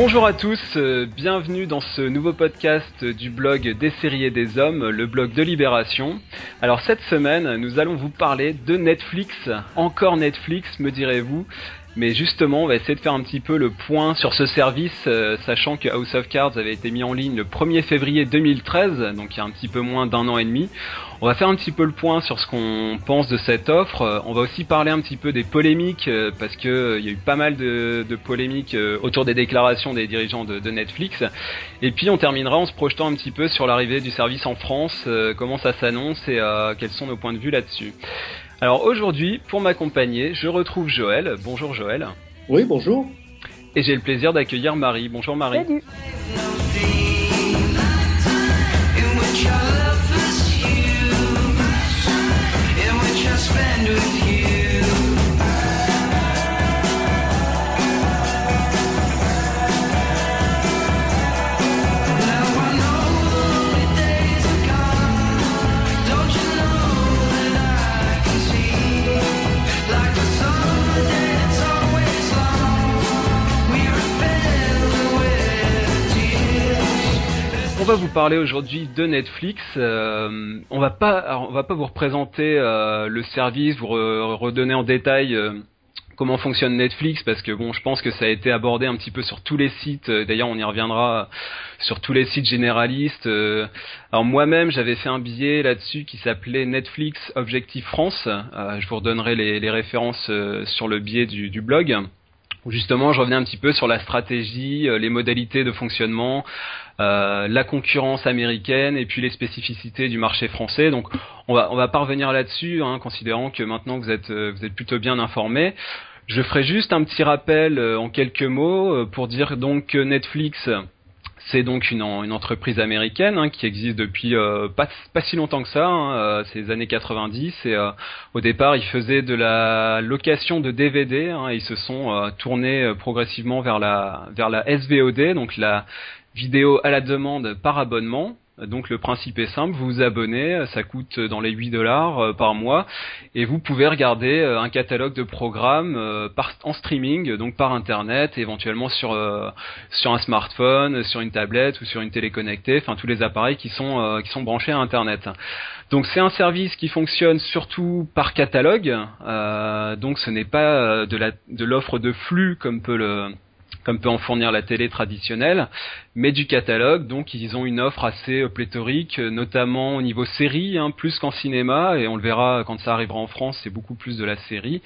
Bonjour à tous, euh, bienvenue dans ce nouveau podcast du blog des séries des hommes, le blog de Libération. Alors cette semaine, nous allons vous parler de Netflix, encore Netflix me direz-vous, mais justement, on va essayer de faire un petit peu le point sur ce service, euh, sachant que House of Cards avait été mis en ligne le 1er février 2013, donc il y a un petit peu moins d'un an et demi. On va faire un petit peu le point sur ce qu'on pense de cette offre. Euh, on va aussi parler un petit peu des polémiques, euh, parce que il y a eu pas mal de, polémiques autour des déclarations des dirigeants de, de, Netflix. Et puis on terminera en se projetant un petit peu sur l'arrivée du service en France, comment ça s'annonce et quels sont nos points de vue là-dessus. Alors aujourd'hui, pour m'accompagner, je retrouve Joël. Bonjour Joël. Oui, bonjour. Et j'ai le plaisir d'accueillir Marie. Bonjour Marie. Salut. Va vous parler aujourd'hui de Netflix. Euh, on va pas, on va pas vous représenter euh, le service, vous redonner en détail euh, comment fonctionne Netflix parce que bon, je pense que ça a été abordé un petit peu sur tous les sites. D'ailleurs, on y reviendra sur tous les sites généralistes. alors moi-même, j'avais fait un billet là-dessus qui s'appelait Netflix Objectif France. je vous redonnerai les, références sur le biais du, du blog justement je revenais un petit peu sur la stratégie, les modalités de fonctionnement, euh, la concurrence américaine et puis les spécificités du marché français. Donc on va on va pas revenir là-dessus, hein, considérant que maintenant vous êtes euh, vous êtes plutôt bien informé. Je ferai juste un petit rappel euh, en quelques mots pour dire donc que Netflix c'est donc une, une, entreprise américaine hein, qui existe depuis pas, pas, si longtemps que ça, hein, c'est les années 90. Et au départ, ils faisaient de la location de DVD. Hein, ils se sont tournés progressivement vers la vers la SVOD, donc la vidéo à la demande par abonnement. Donc le principe est simple, vous vous abonnez, ça coûte dans les 8 dollars euh, par mois et vous pouvez regarder euh, un catalogue de programmes euh, en streaming, donc par internet, éventuellement sur sur un smartphone, sur une tablette ou sur une télé connectée, enfin tous les appareils qui sont qui sont branchés à internet. Donc c'est un service qui fonctionne surtout par catalogue, donc ce n'est pas de de l'offre de flux comme peut le comme peut en fournir la télé traditionnelle, mais du catalogue. Donc ils ont une offre assez euh, pléthorique, euh, notamment au niveau série, hein, plus qu'en cinéma, et on le verra quand ça arrivera en France, c'est beaucoup plus de la série.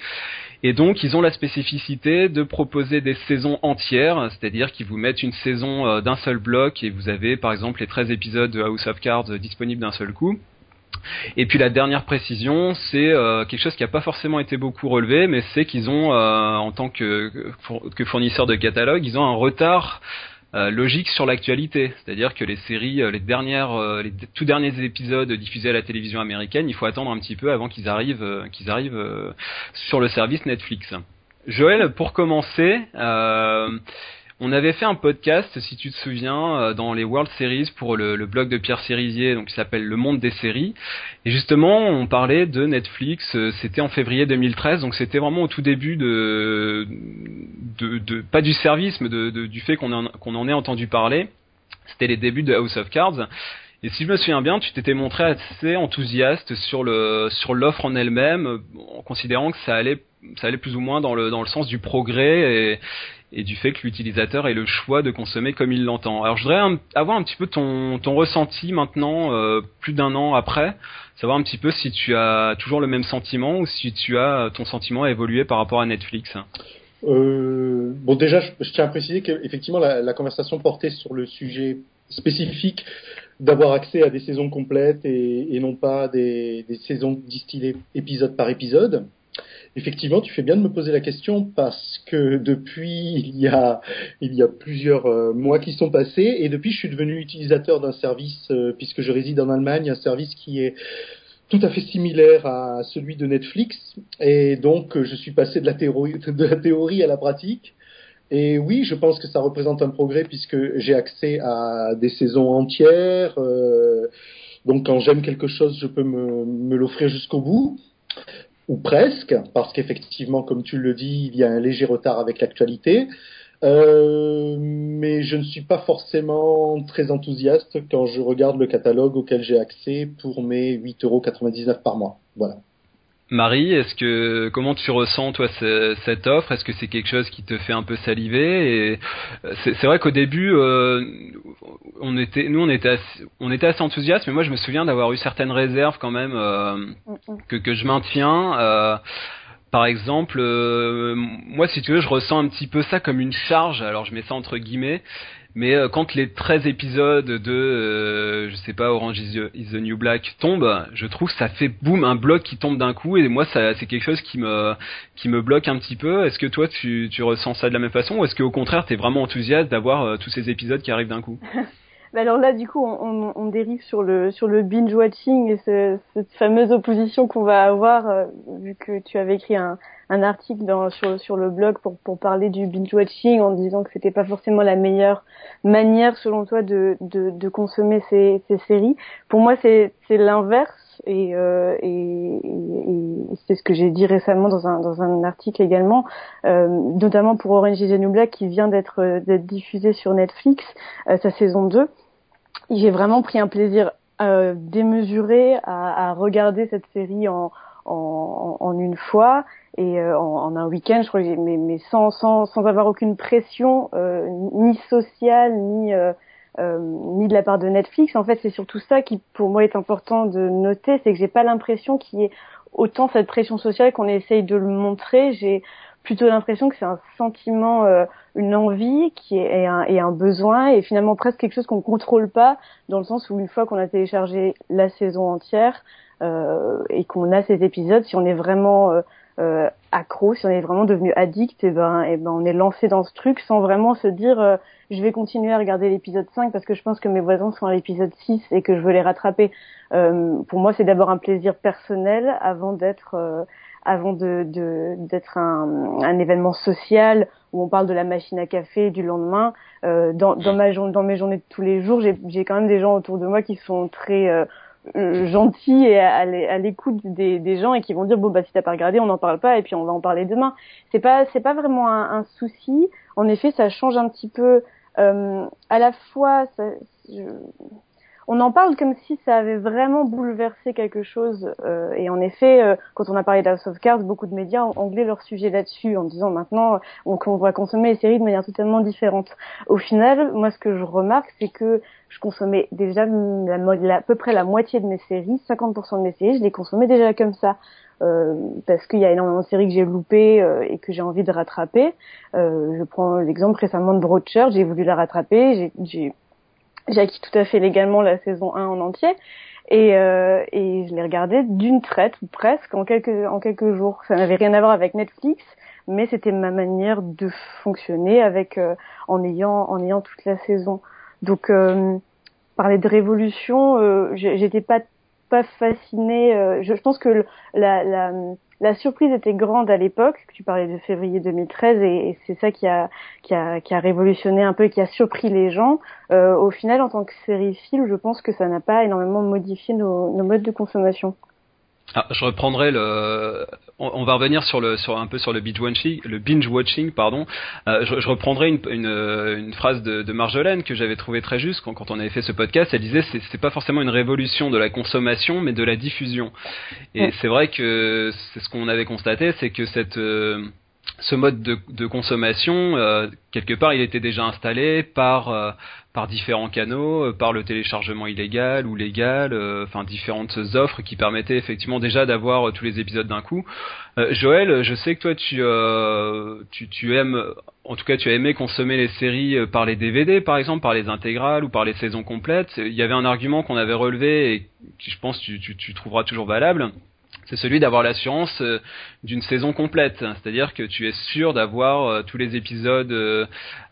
Et donc ils ont la spécificité de proposer des saisons entières, c'est-à-dire qu'ils vous mettent une saison euh, d'un seul bloc et vous avez par exemple les 13 épisodes de House of Cards disponibles d'un seul coup. Et puis la dernière précision, c'est euh, quelque chose qui n'a pas forcément été beaucoup relevé, mais c'est qu'ils ont, euh, en tant que, que fournisseur de catalogue, ils ont un retard euh, logique sur l'actualité. C'est-à-dire que les séries, les dernières, les tout derniers épisodes diffusés à la télévision américaine, il faut attendre un petit peu avant qu'ils arrivent, qu'ils arrivent sur le service Netflix. Joël, pour commencer. On avait fait un podcast, si tu te souviens, euh, dans les World Series pour le, blog de Pierre Cérisier, donc qui s'appelle Le Monde des séries. Et justement, on parlait de Netflix. Euh, c'était en février 2013, donc c'était vraiment au tout début de, pas du service, mais du fait qu'on en, ait entendu parler. C'était les débuts de House of Cards. Et si je me souviens bien, tu t'étais montré assez enthousiaste sur l'offre en elle-même, en considérant que ça allait ça allait plus ou moins dans le dans le sens du progrès et, et du fait que l'utilisateur ait le choix de consommer comme il l'entend. Alors je voudrais avoir un petit peu ton, ressenti maintenant, euh, plus d'un an après, savoir un petit peu si tu as toujours le même sentiment ou si tu as ton sentiment a évolué par rapport à Netflix. Euh, bon déjà, je, tiens à préciser qu'effectivement la, conversation portait sur le sujet spécifique d'avoir accès à des saisons complètes et, et non pas des, des saisons distillées épisode par épisode. Effectivement, tu fais bien de me poser la question parce que depuis il y a il y a plusieurs euh, mois qui sont passés et depuis je suis devenu utilisateur d'un service euh, puisque je réside en Allemagne, un service qui est tout à fait similaire à celui de Netflix et donc je suis passé de la théorie de la théorie à la pratique. Et oui, je pense que ça représente un progrès puisque j'ai accès à des saisons entières. Euh, donc quand j'aime quelque chose, je peux me, me l'offrir jusqu'au bout ou presque, parce qu'effectivement, comme tu le dis, il y a un léger retard avec l'actualité. Euh, mais je ne suis pas forcément très enthousiaste quand je regarde le catalogue auquel j'ai accès pour mes 8,99€ par mois. Voilà. Marie, est-ce que comment tu ressens toi cette offre? Est-ce que c'est quelque chose qui te fait un peu saliver? Et euh, c'est vrai qu'au début, euh, on était, nous on était, assez, on était assez enthousiastes, mais moi je me souviens d'avoir eu certaines réserves quand même euh, que, que je maintiens. Euh, par exemple, moi si tu veux, je ressens un petit peu ça comme une charge. Alors je mets ça entre guillemets. Mais euh, quand les 13 épisodes de, euh, je sais pas, Orange is the, New Black tombent, je trouve ça fait boum, un bloc qui tombe d'un coup, et moi ça, c'est quelque chose qui me, qui me bloque un petit peu. Est-ce que toi tu, tu ressens ça de la même façon, ou est-ce qu'au contraire t'es vraiment enthousiaste d'avoir euh, tous ces épisodes qui arrivent d'un coup? Bah alors là, du coup, on, on, dérive sur le sur le binge watching et cette fameuse opposition qu'on va avoir vu que tu avais écrit un, un article sur, le blog pour, parler du binge watching en disant que c'était pas forcément la meilleure manière selon toi de, consommer ces, séries. Pour moi c'est l'inverse et, euh, et, c'est ce que j'ai dit récemment dans un article également, euh, notamment pour Orange is the New Black qui vient d'être d'être diffusé sur Netflix euh, sa saison 2. J'ai vraiment pris un plaisir euh, démesuré à, à regarder cette série en en, en, une fois et euh, en, un week-end, je crois, mais, mais sans, sans, sans avoir aucune pression, euh, ni sociale, ni euh, euh, ni de la part de Netflix. En fait, c'est surtout ça qui, pour moi, est important de noter, c'est que j'ai pas l'impression qu'il y ait autant cette pression sociale qu'on essaye de le montrer. J'ai plutôt l'impression que c'est un sentiment, une envie qui est un, et un besoin, et finalement presque quelque chose qu'on contrôle pas, dans le sens où une fois qu'on a téléchargé la saison entière euh, et qu'on a ces épisodes, si on est vraiment euh, accro, si on est vraiment devenu addict, et eh ben, et eh ben on est lancé dans ce truc sans vraiment se dire euh, je vais continuer à regarder l'épisode 5 parce que je pense que mes voisins sont à l'épisode 6 et que je veux les rattraper. Euh, pour moi, c'est d'abord un plaisir personnel avant d'être euh, avant de d'être un, un, événement social où on parle de la machine à café du lendemain. Euh, dans, dans, ma, dans mes journées de tous les jours, j'ai quand même des gens autour de moi qui sont très euh, gentil et à, l'écoute des, des, gens et qui vont dire bon bah si t'as pas regardé on n'en parle pas et puis on va en parler demain. C'est pas c'est pas vraiment un, un, souci. En effet ça change un petit peu euh, à la fois ça, je, on en parle comme si ça avait vraiment bouleversé quelque chose. Euh, et en effet, euh, quand on a parlé d'House of Cards, beaucoup de médias ont anglais leur sujet là-dessus en disant maintenant on, va consommer les séries de manière totalement différente. Au final, moi ce que je remarque, c'est que je consommais déjà la, à peu près la moitié de mes séries, 50% de mes séries, je les consommais déjà comme ça. Euh, parce qu'il y a énormément de séries que j'ai loupées euh, et que j'ai envie de rattraper. Euh, je prends l'exemple récemment de Broadchurch, j'ai voulu la rattraper, j'ai j'ai acquis tout à fait légalement la saison 1 en entier. Et, euh, et je l'ai regardé d'une traite ou presque en quelques en quelques jours. Ça n'avait rien à voir avec Netflix, mais c'était ma manière de fonctionner avec euh, en ayant en ayant toute la saison. Donc euh, parler de révolution, euh, j'étais pas pas. Euh, je, pense que la, surprise était grande à l'époque. Tu parlais de février 2013 et, c'est ça qui a, qui a, qui a révolutionné un peu, qui a surpris les gens. Euh, au final, en tant que série film, je pense que ça n'a pas énormément modifié nos modes de consommation. Ah, je reprendrai le. On, va revenir sur le sur un peu sur le binge watching, le binge watching pardon. Euh, je, je, reprendrai une, une, une phrase de, de, Marjolaine que j'avais trouvé très juste quand, quand, on avait fait ce podcast. Elle disait c'est c'est pas forcément une révolution de la consommation, mais de la diffusion. Et c'est vrai que c'est ce qu'on avait constaté, c'est que cette euh, ce mode de, de consommation, euh, quelque part, il était déjà installé par par différents canaux, euh, par le téléchargement illégal ou légal, enfin différentes offres qui permettaient effectivement déjà d'avoir tous les épisodes d'un coup. Joël, je sais que toi tu, tu tu aimes, en tout cas tu as aimé consommer les séries par les DVD par exemple, par les intégrales ou par les saisons complètes. Il y avait un argument qu'on avait relevé et qui je pense tu, tu, tu trouveras toujours valable c'est celui d'avoir l'assurance euh, d'une saison complète. C'est-à-dire que tu es sûr d'avoir euh, tous les épisodes euh,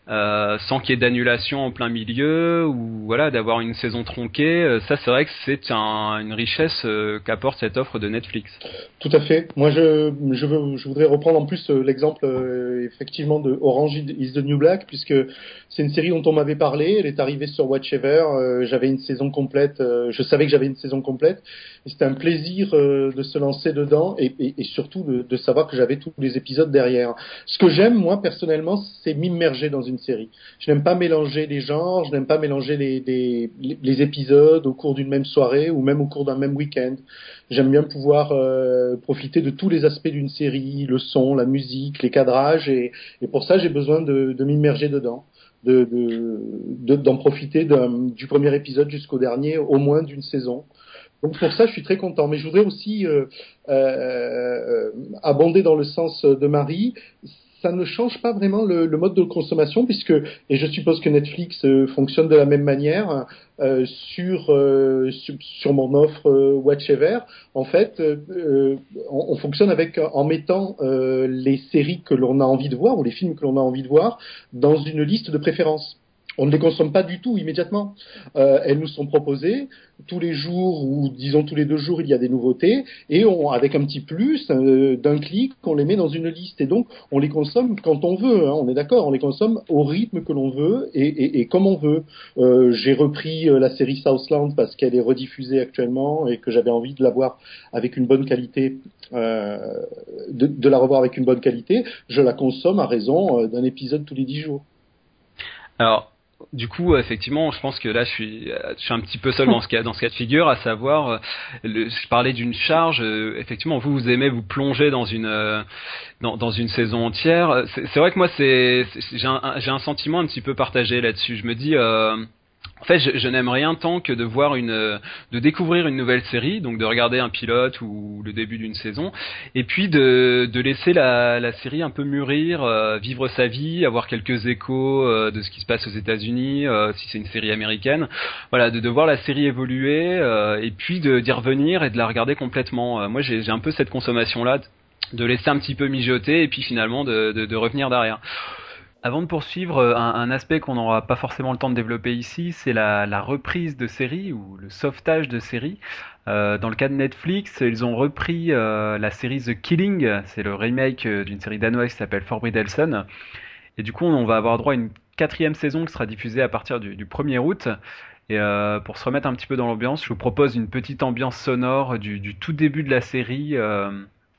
euh, sans qu'il y ait d'annulation en plein milieu ou voilà d'avoir une saison tronquée. Ça, c'est vrai que c'est un, une richesse qu'apporte cette offre de Netflix. Tout à fait. Moi, je, je, voudrais reprendre en plus l'exemple effectivement de Orange is the New Black puisque c'est une série dont on m'avait parlé. Elle est arrivée sur Watchever. j'avais une saison complète. je savais que j'avais une saison complète. C'était un plaisir de se lancer dedans et, et surtout de, de savoir que j'avais tous les épisodes derrière. Ce que j'aime moi personnellement, c'est m'immerger dans une série. Je n'aime pas mélanger les genres, je n'aime pas mélanger les, épisodes au cours d'une même soirée ou même au cours d'un même week-end. J'aime bien pouvoir euh, profiter de tous les aspects d'une série, le son, la musique, les cadrages, et, pour ça j'ai besoin de, m'immerger dedans d'en de, d'en profiter du premier épisode jusqu'au dernier, au moins d'une saison. Donc pour ça, je suis très content. Mais je voudrais aussi euh, euh, abonder dans le sens de Marie ça ne change pas vraiment le, le, mode de consommation puisque et je suppose que Netflix euh, fonctionne de la même manière euh, sur, euh, sur, sur mon offre euh, Watchever. En fait, on, on, fonctionne avec en mettant les séries que l'on a envie de voir ou les films que l'on a envie de voir dans une liste de préférences on ne les consomme pas du tout immédiatement. Euh, elles nous sont proposées tous les jours ou disons tous les deux jours, il y a des nouveautés et on, avec un petit plus euh, d'un clic, on les met dans une liste et donc on les consomme quand on veut. Hein, on est d'accord, on les consomme au rythme que l'on veut et, et, et, comme on veut. Euh, J'ai repris euh, la série Southland parce qu'elle est rediffusée actuellement et que j'avais envie de la voir avec une bonne qualité, euh, de, de, la revoir avec une bonne qualité. Je la consomme à raison d'un épisode tous les dix jours. Alors, du coup, effectivement, je pense que là, je suis, je suis un petit peu seul dans ce cas, de figure, à savoir, euh, je parlais d'une charge. Euh, effectivement, vous, vous aimez vous plonger dans une, euh, dans, une saison entière. C'est vrai que moi, c'est, j'ai un, sentiment un petit peu partagé là-dessus. Je me dis. En fait, je, n'aime rien tant que de voir une, de découvrir une nouvelle série, donc de regarder un pilote ou le début d'une saison, et puis de, de laisser la, la, série un peu mûrir, euh, vivre sa vie, avoir quelques échos euh, de ce qui se passe aux États-Unis, euh, si c'est une série américaine, voilà, de, de voir la série évoluer, euh, et puis d'y revenir et de la regarder complètement. moi, j'ai un peu cette consommation là, de laisser un petit peu mijoter et puis finalement de, de, de revenir derrière. Avant de poursuivre, euh, un, aspect qu'on n'aura pas forcément le temps de développer ici, c'est la, reprise de séries ou le sauvetage de séries. Euh, dans le cas de Netflix, ils ont repris euh, la série The Killing, c'est le remake d'une série danoise qui s'appelle Elson. Et du coup, on va avoir droit à une quatrième saison qui sera diffusée à partir du, du 1er août. Et pour se remettre un petit peu dans l'ambiance, je vous propose une petite ambiance sonore du tout début de la série.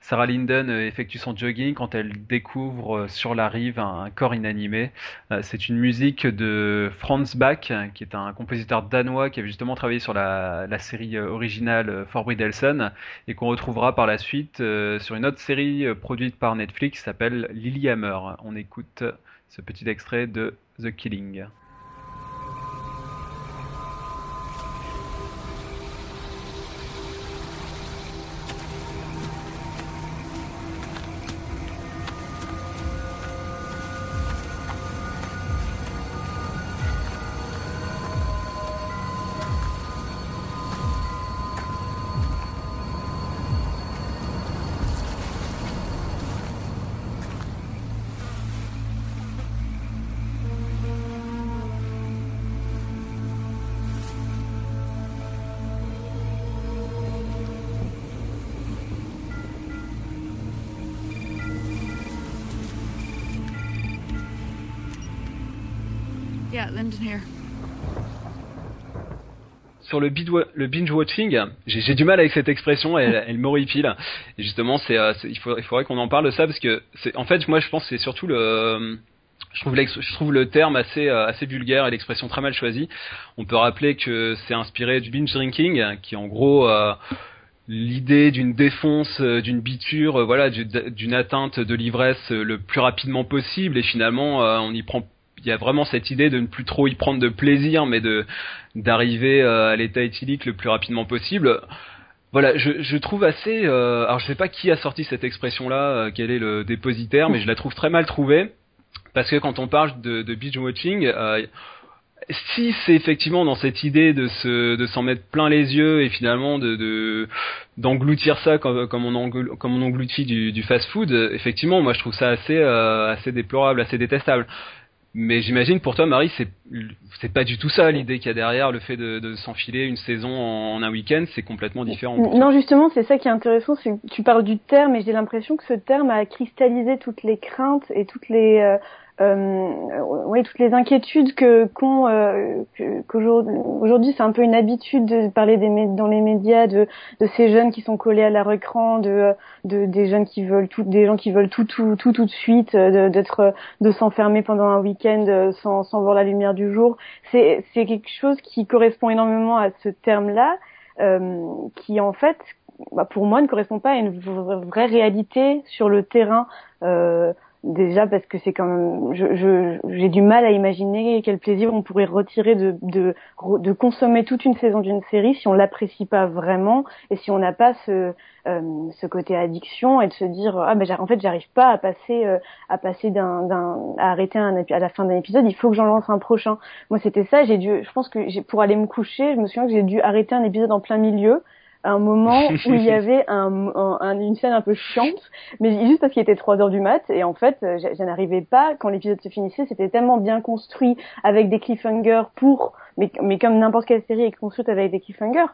Sarah Linden euh, effectue son jogging quand elle découvre euh, sur la rive un, corps inanimé. Euh, c'est une musique de Franz Bach, qui est un compositeur danois qui avait justement travaillé sur la, série originale Forbid Elson et qu'on retrouvera par la suite sur une autre série produite par Netflix qui s'appelle Lilyhammer. On écoute ce petit extrait de The Killing. Sur le, binge watching, j'ai du mal avec cette expression, elle, elle m'horripile. Et justement, c'est, euh, il, il faudrait qu'on en parle de ça parce que, en fait, moi, je pense que c'est surtout le, je trouve, je trouve le terme assez, euh, assez vulgaire et l'expression très mal choisie. On peut rappeler que c'est inspiré du binge drinking, qui en gros euh, l'idée d'une défonce, d'une biture, voilà, d'une atteinte de l'ivresse le plus rapidement possible et finalement on y prend il y a vraiment cette idée de ne plus trop y prendre de plaisir, mais de d'arriver euh, à l'état éthylique le plus rapidement possible. Voilà, je, trouve assez. Euh, alors je sais pas qui a sorti cette expression-là, euh, quel est le dépositaire, mais je la trouve très mal trouvée parce que quand on parle de, de binge watching. Si c'est effectivement dans cette idée de se de s'en mettre plein les yeux et finalement de d'engloutir ça comme, comme on engloutit, du fast food effectivement moi je trouve ça assez assez déplorable assez détestable mais j'imagine pour toi, Marie, c'est c'est pas du tout ça l'idée qu'il y a derrière le fait de, de s'enfiler une saison en, un week-end, c'est complètement différent. Non, justement, c'est ça qui est intéressant, c'est que tu parles du terme et j'ai l'impression que ce terme a cristallisé toutes les craintes et toutes les euh, oui, toutes les inquiétudes que qu'ont euh, qu'aujourd'hui c'est un peu une habitude de parler des dans les médias de de ces jeunes qui sont collés à la recran de de des jeunes qui veulent tout des gens qui veulent tout tout tout tout de suite d'être de, s'enfermer pendant un week-end euh, sans sans voir la lumière du jour. C'est c'est quelque chose qui correspond énormément à ce terme là euh, qui en fait bah, pour moi ne correspond pas à une vraie réalité sur le terrain euh, Déjà parce que c'est quand même, je, je, j'ai du mal à imaginer quel plaisir on pourrait retirer de, de, de consommer toute une saison d'une série si on l'apprécie pas vraiment et si on n'a pas ce, euh, ce côté addiction et de se dire ah ben en fait j'arrive pas à passer euh, à passer d'un, à arrêter un, à la fin d'un épisode il faut que j'en lance un prochain. Moi c'était ça j'ai dû je pense que j'ai pour aller me coucher je me souviens que j'ai dû arrêter un épisode en plein milieu un moment où il y avait un, un, une scène un peu chiante, mais juste parce qu'il était 3 heures du mat, et en fait, je, n'arrivais pas, quand l'épisode se finissait, c'était tellement bien construit, avec des cliffhangers pour, mais, mais comme n'importe quelle série est construite avec des cliffhangers,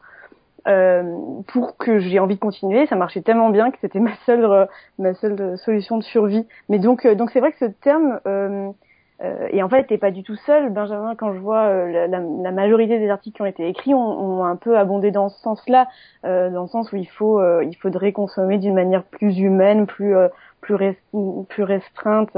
euh, pour que j'ai envie de continuer, ça marchait tellement bien que c'était ma seule, euh, ma seule solution de survie. Mais donc, euh, donc c'est vrai que ce terme, euh, euh, et en fait, t'es pas du tout seul, Benjamin. Quand je vois euh, la, majorité des articles qui ont été écrits, ont, ont un peu abondé dans ce sens-là, euh, dans le sens où il faut, il faudrait consommer d'une manière plus humaine, plus plus, plus restreinte.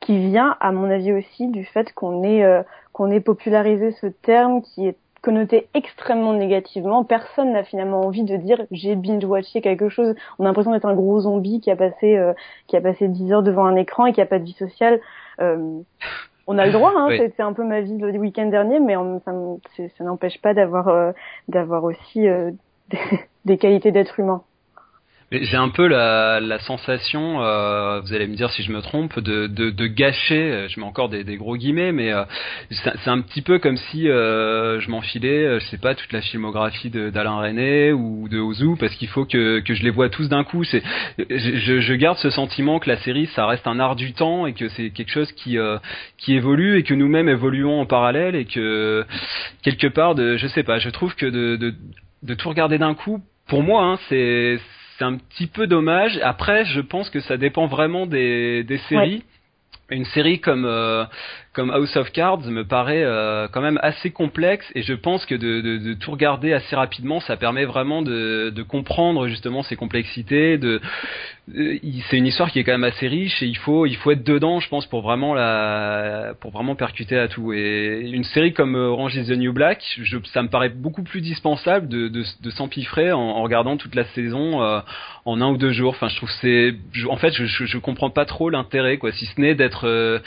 qui vient, à mon avis aussi, du fait qu'on ait qu'on ait popularisé ce terme qui est connoté extrêmement négativement. Personne n'a finalement envie de dire j'ai binge-watché quelque chose. On a l'impression d'être un gros zombie qui a passé euh, qui a passé 10 heures devant un écran et qui a pas de vie sociale. Euh, on a le droit, hein, c'est un peu ma vie le week-end dernier, mais ça, ça n'empêche pas d'avoir euh, d'avoir aussi des, des qualités d'être humain. J'ai un peu la, la sensation, euh, vous allez me dire si je me trompe, de, de, de gâcher, euh, je mets encore des, des gros guillemets, mais euh, c'est un petit peu comme si euh, je m'enfilais, euh, je sais pas, toute la filmographie d'Alain René ou de Ozu, parce qu'il faut que, que je les vois tous d'un coup. C'est, je, je, garde ce sentiment que la série, ça reste un art du temps et que c'est quelque chose qui, qui évolue et que nous-mêmes évoluons en parallèle et que quelque part, de, je sais pas, je trouve que de, de, de tout regarder d'un coup, pour moi, hein, c'est c'est un petit peu dommage. Après, je pense que ça dépend vraiment des, des séries. Une série comme euh, comme House of Cards me paraît euh, quand même assez complexe et je pense que de, de, de, tout regarder assez rapidement, ça permet vraiment de, de comprendre justement ces complexités. De, c'est une histoire qui est quand même assez riche et il faut il faut être dedans, je pense, pour vraiment la pour vraiment percuter à tout. Et une série comme Orange is the New Black, je, ça me paraît beaucoup plus dispensable de, s'empiffrer en, en, regardant toute la saison euh, en un ou deux jours. Enfin, je trouve c'est en fait je, je, je comprends pas trop l'intérêt quoi, si ce n'est d'être euh, euh,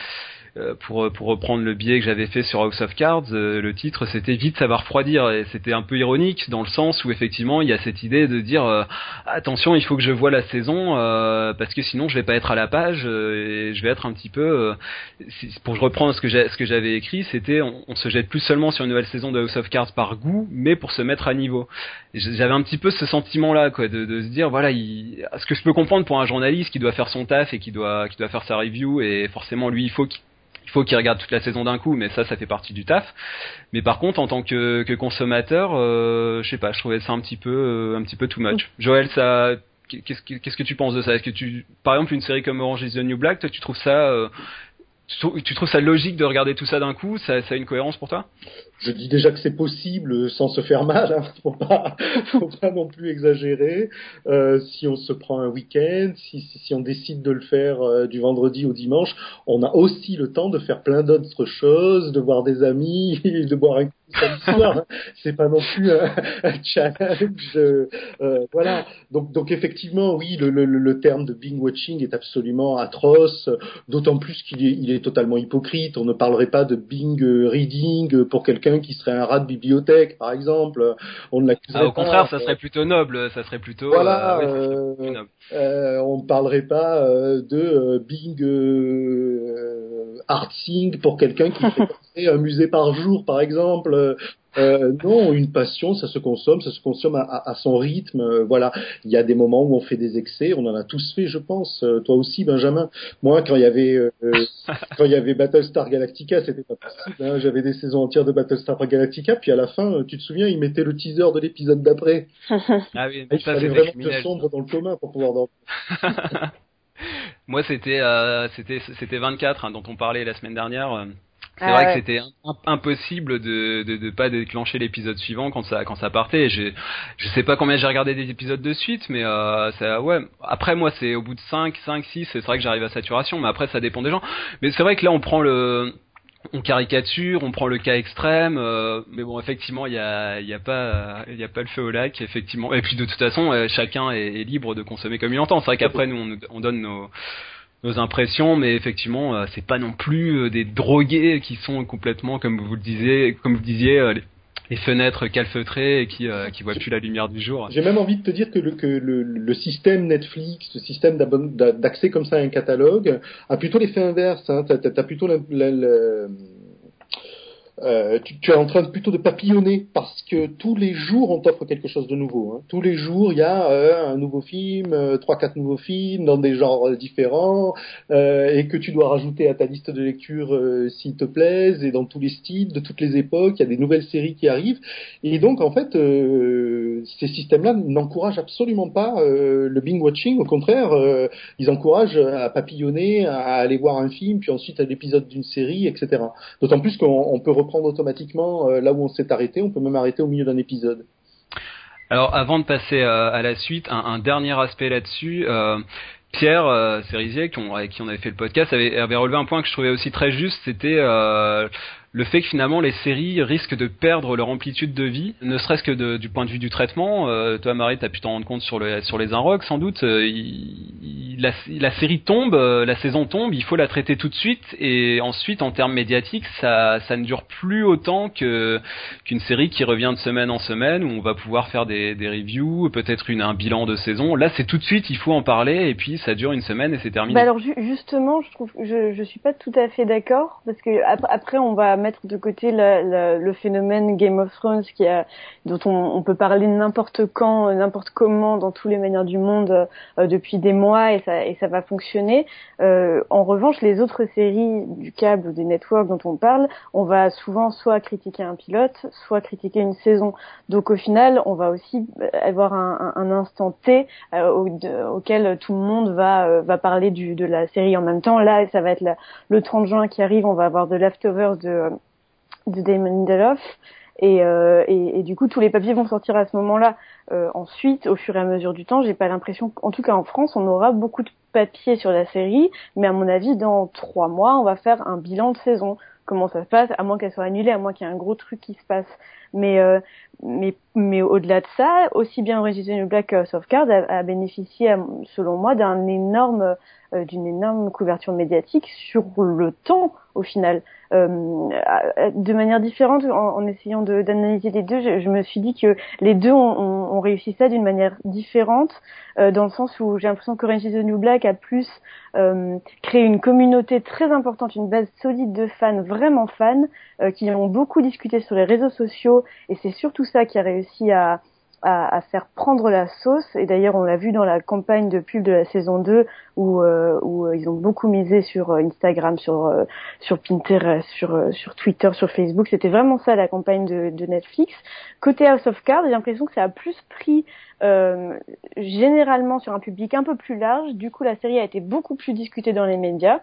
pour, pour reprendre le biais que j'avais fait sur House of Cards, euh, le titre c'était Vite ça va refroidir et c'était un peu ironique dans le sens où effectivement il y a cette idée de dire euh, attention il faut que je vois la saison parce que sinon je vais pas être à la page et je vais être un petit peu pour ce que ce que j'avais écrit c'était on, se jette plus seulement sur une nouvelle saison de House of Cards par goût mais pour se mettre à niveau. J'avais un petit peu ce sentiment là de, se dire voilà il, ce que je peux comprendre pour un journaliste qui doit faire son taf et qui doit qui doit faire sa review et forcément lui il faut qu'il il faut qu'il regarde toute la saison d'un coup, mais ça, ça fait partie du taf. Mais par contre, en tant que, que consommateur, euh, je sais pas, je trouvais ça un petit peu, euh, un petit peu too much. Joël, ça, qu'est-ce que, qu'est-ce que tu penses de ça? Est-ce que tu, par exemple, une série comme Orange is the New Black, toi, tu trouves ça, euh, tu, trouves ça logique de regarder tout ça d'un coup? Ça, ça a une cohérence pour toi? Je dis déjà que c'est possible sans se faire mal, hein. faut pas, faut pas non plus exagérer. Euh, si on se prend un week-end, si, si, on décide de le faire euh, du vendredi au dimanche, on a aussi le temps de faire plein d'autres choses, de voir des amis, de boire un coup soir. Hein. C'est pas non plus un, challenge. Euh, voilà. Donc, donc effectivement, oui, le, le, le terme de Bing watching est absolument atroce, d'autant plus qu'il est, il est totalement hypocrite. On ne parlerait pas de Bing reading pour quelqu'un qui serait un rat de bibliothèque, par exemple. On ne l'accuserait ah, Au contraire, ça serait plutôt noble. Ça serait plutôt. Voilà. Euh, euh, on ne parlerait pas euh, de Bing Artsing pour quelqu'un qui fait un musée par jour, par exemple. Euh, non, une passion, ça se consomme, ça se consomme à, à, son rythme. Euh, voilà, il y a des moments où on fait des excès, on en a tous fait, je pense. Euh, toi aussi, Benjamin. Moi, quand il y avait euh, quand il y avait Battlestar Galactica, c'était pas possible. Hein. J'avais des saisons entières de Battlestar Galactica, puis à la fin, tu te souviens, ils mettaient le teaser de l'épisode d'après. ah oui, il fallait vraiment que sombre dans le commun pour pouvoir dormir. Moi, c'était euh, c'était c'était 24 hein, dont on parlait la semaine dernière. C'est ah vrai que c'était impossible de, de, de pas déclencher l'épisode suivant quand ça quand ça partait. Je je sais pas combien j'ai regardé des épisodes de suite, mais euh, ça ouais. Après moi c'est au bout de 5 5 6, c'est vrai que j'arrive à saturation, mais après ça dépend des gens. Mais c'est vrai que là on prend le on caricature, on prend le cas extrême, euh, mais bon, effectivement, il y a, y a pas, il y a pas le feu au lac, effectivement. Et puis de toute façon, euh, chacun est, libre de consommer comme il entend. C'est vrai qu'après, nous, on, on donne nos, nos impressions, mais effectivement, euh, c'est pas non plus des drogués qui sont complètement, comme vous le disiez, comme vous disiez, les fenêtres calfeutrées et qui euh, voient plus la lumière du jour. J'ai même envie de te dire que le, que le, le système Netflix, ce système d'accès comme ça à un catalogue, a plutôt l'effet inverse. Hein. T'as as plutôt le, euh, tu, tu, es en train de, plutôt de papillonner parce que tous les jours on t'offre quelque chose de nouveau. Hein. Tous les jours il y a euh, un nouveau film, euh, trois quatre nouveaux films dans des genres différents et que tu dois rajouter à ta liste de lecture s'ils te plaisent et dans tous les styles, de toutes les époques, il y a des nouvelles séries qui arrivent et donc en fait ces systèmes-là n'encouragent absolument pas le binge watching. Au contraire, ils encouragent à papillonner, à aller voir un film puis ensuite à l'épisode d'une série, etc. D'autant plus qu'on peut prendre automatiquement euh, là où on s'est arrêté. On peut même arrêter au milieu d'un épisode. Alors avant de passer euh, à la suite, un, dernier aspect là-dessus. Euh, Pierre euh, avec qui on avait fait le podcast, avait, relevé un point que je trouvais aussi très juste, c'était le fait que finalement les séries risquent de perdre leur amplitude de vie, ne serait-ce que du point de vue du traitement. Euh, toi, Marie, t'as pu t'en rendre compte sur, le, sur les Inrocks, sans doute. Euh, la, série tombe, euh, la saison tombe, il faut la traiter tout de suite, et ensuite, en termes médiatiques, ça, ça ne dure plus autant qu'une série qui revient de semaine en semaine, où on va pouvoir faire des, des reviews, peut-être une un bilan de saison. Là, c'est tout de suite, il faut en parler, et puis ça dure une semaine et c'est terminé. Bah alors justement, je trouve, je, je suis pas tout à fait d'accord, parce que après, on va mettre de côté le phénomène Game of Thrones qui a, dont on, peut parler n'importe quand, n'importe comment, dans toutes les manières du monde euh, depuis des mois et ça, et ça va fonctionner. Euh, en revanche, les autres séries du câble ou des networks dont on parle, on va souvent soit critiquer un pilote, soit critiquer une saison. Donc au final, on va aussi avoir un, un, instant T euh, auquel tout le monde va, va parler du, de la série en même temps. Là, ça va être le 30 juin qui arrive, on va avoir de Leftovers de de Damon Lindelof. Et, euh, et, et, du coup, tous les papiers vont sortir à ce moment-là. Euh, ensuite, au fur et à mesure du temps, j'ai pas l'impression, en tout cas en France, on aura beaucoup de papiers sur la série. Mais à mon avis, dans trois mois, on va faire un bilan de saison. Comment ça se passe À moins qu'elle soit annulée, à moins qu'il y ait un gros truc qui se passe. Mais euh, mais mais au-delà de ça, aussi bien Orange is Black que Softcard a, a bénéficié, selon moi, d'un énorme euh, d'une énorme couverture médiatique sur le temps au final. Euh, de manière différente, en, essayant d'analyser les deux, je, me suis dit que les deux ont, ont, réussi ça d'une manière différente, euh, dans le sens où j'ai l'impression que Orange is the New Black a plus euh, créé une communauté très importante, une base solide de fans, vraiment fans, euh, qui ont beaucoup discuté sur les réseaux sociaux, et c'est surtout ça qui a réussi à à, faire prendre la sauce. Et d'ailleurs, on l'a vu dans la campagne de pub de la saison 2 où, euh, où euh, ils ont beaucoup misé sur euh, Instagram, sur, sur Pinterest, sur, sur Twitter, sur Facebook. C'était vraiment ça la campagne de, de, Netflix. Côté House of Cards, j'ai l'impression que ça a plus pris généralement sur un public un peu plus large. Du coup, la série a été beaucoup plus discutée dans les médias.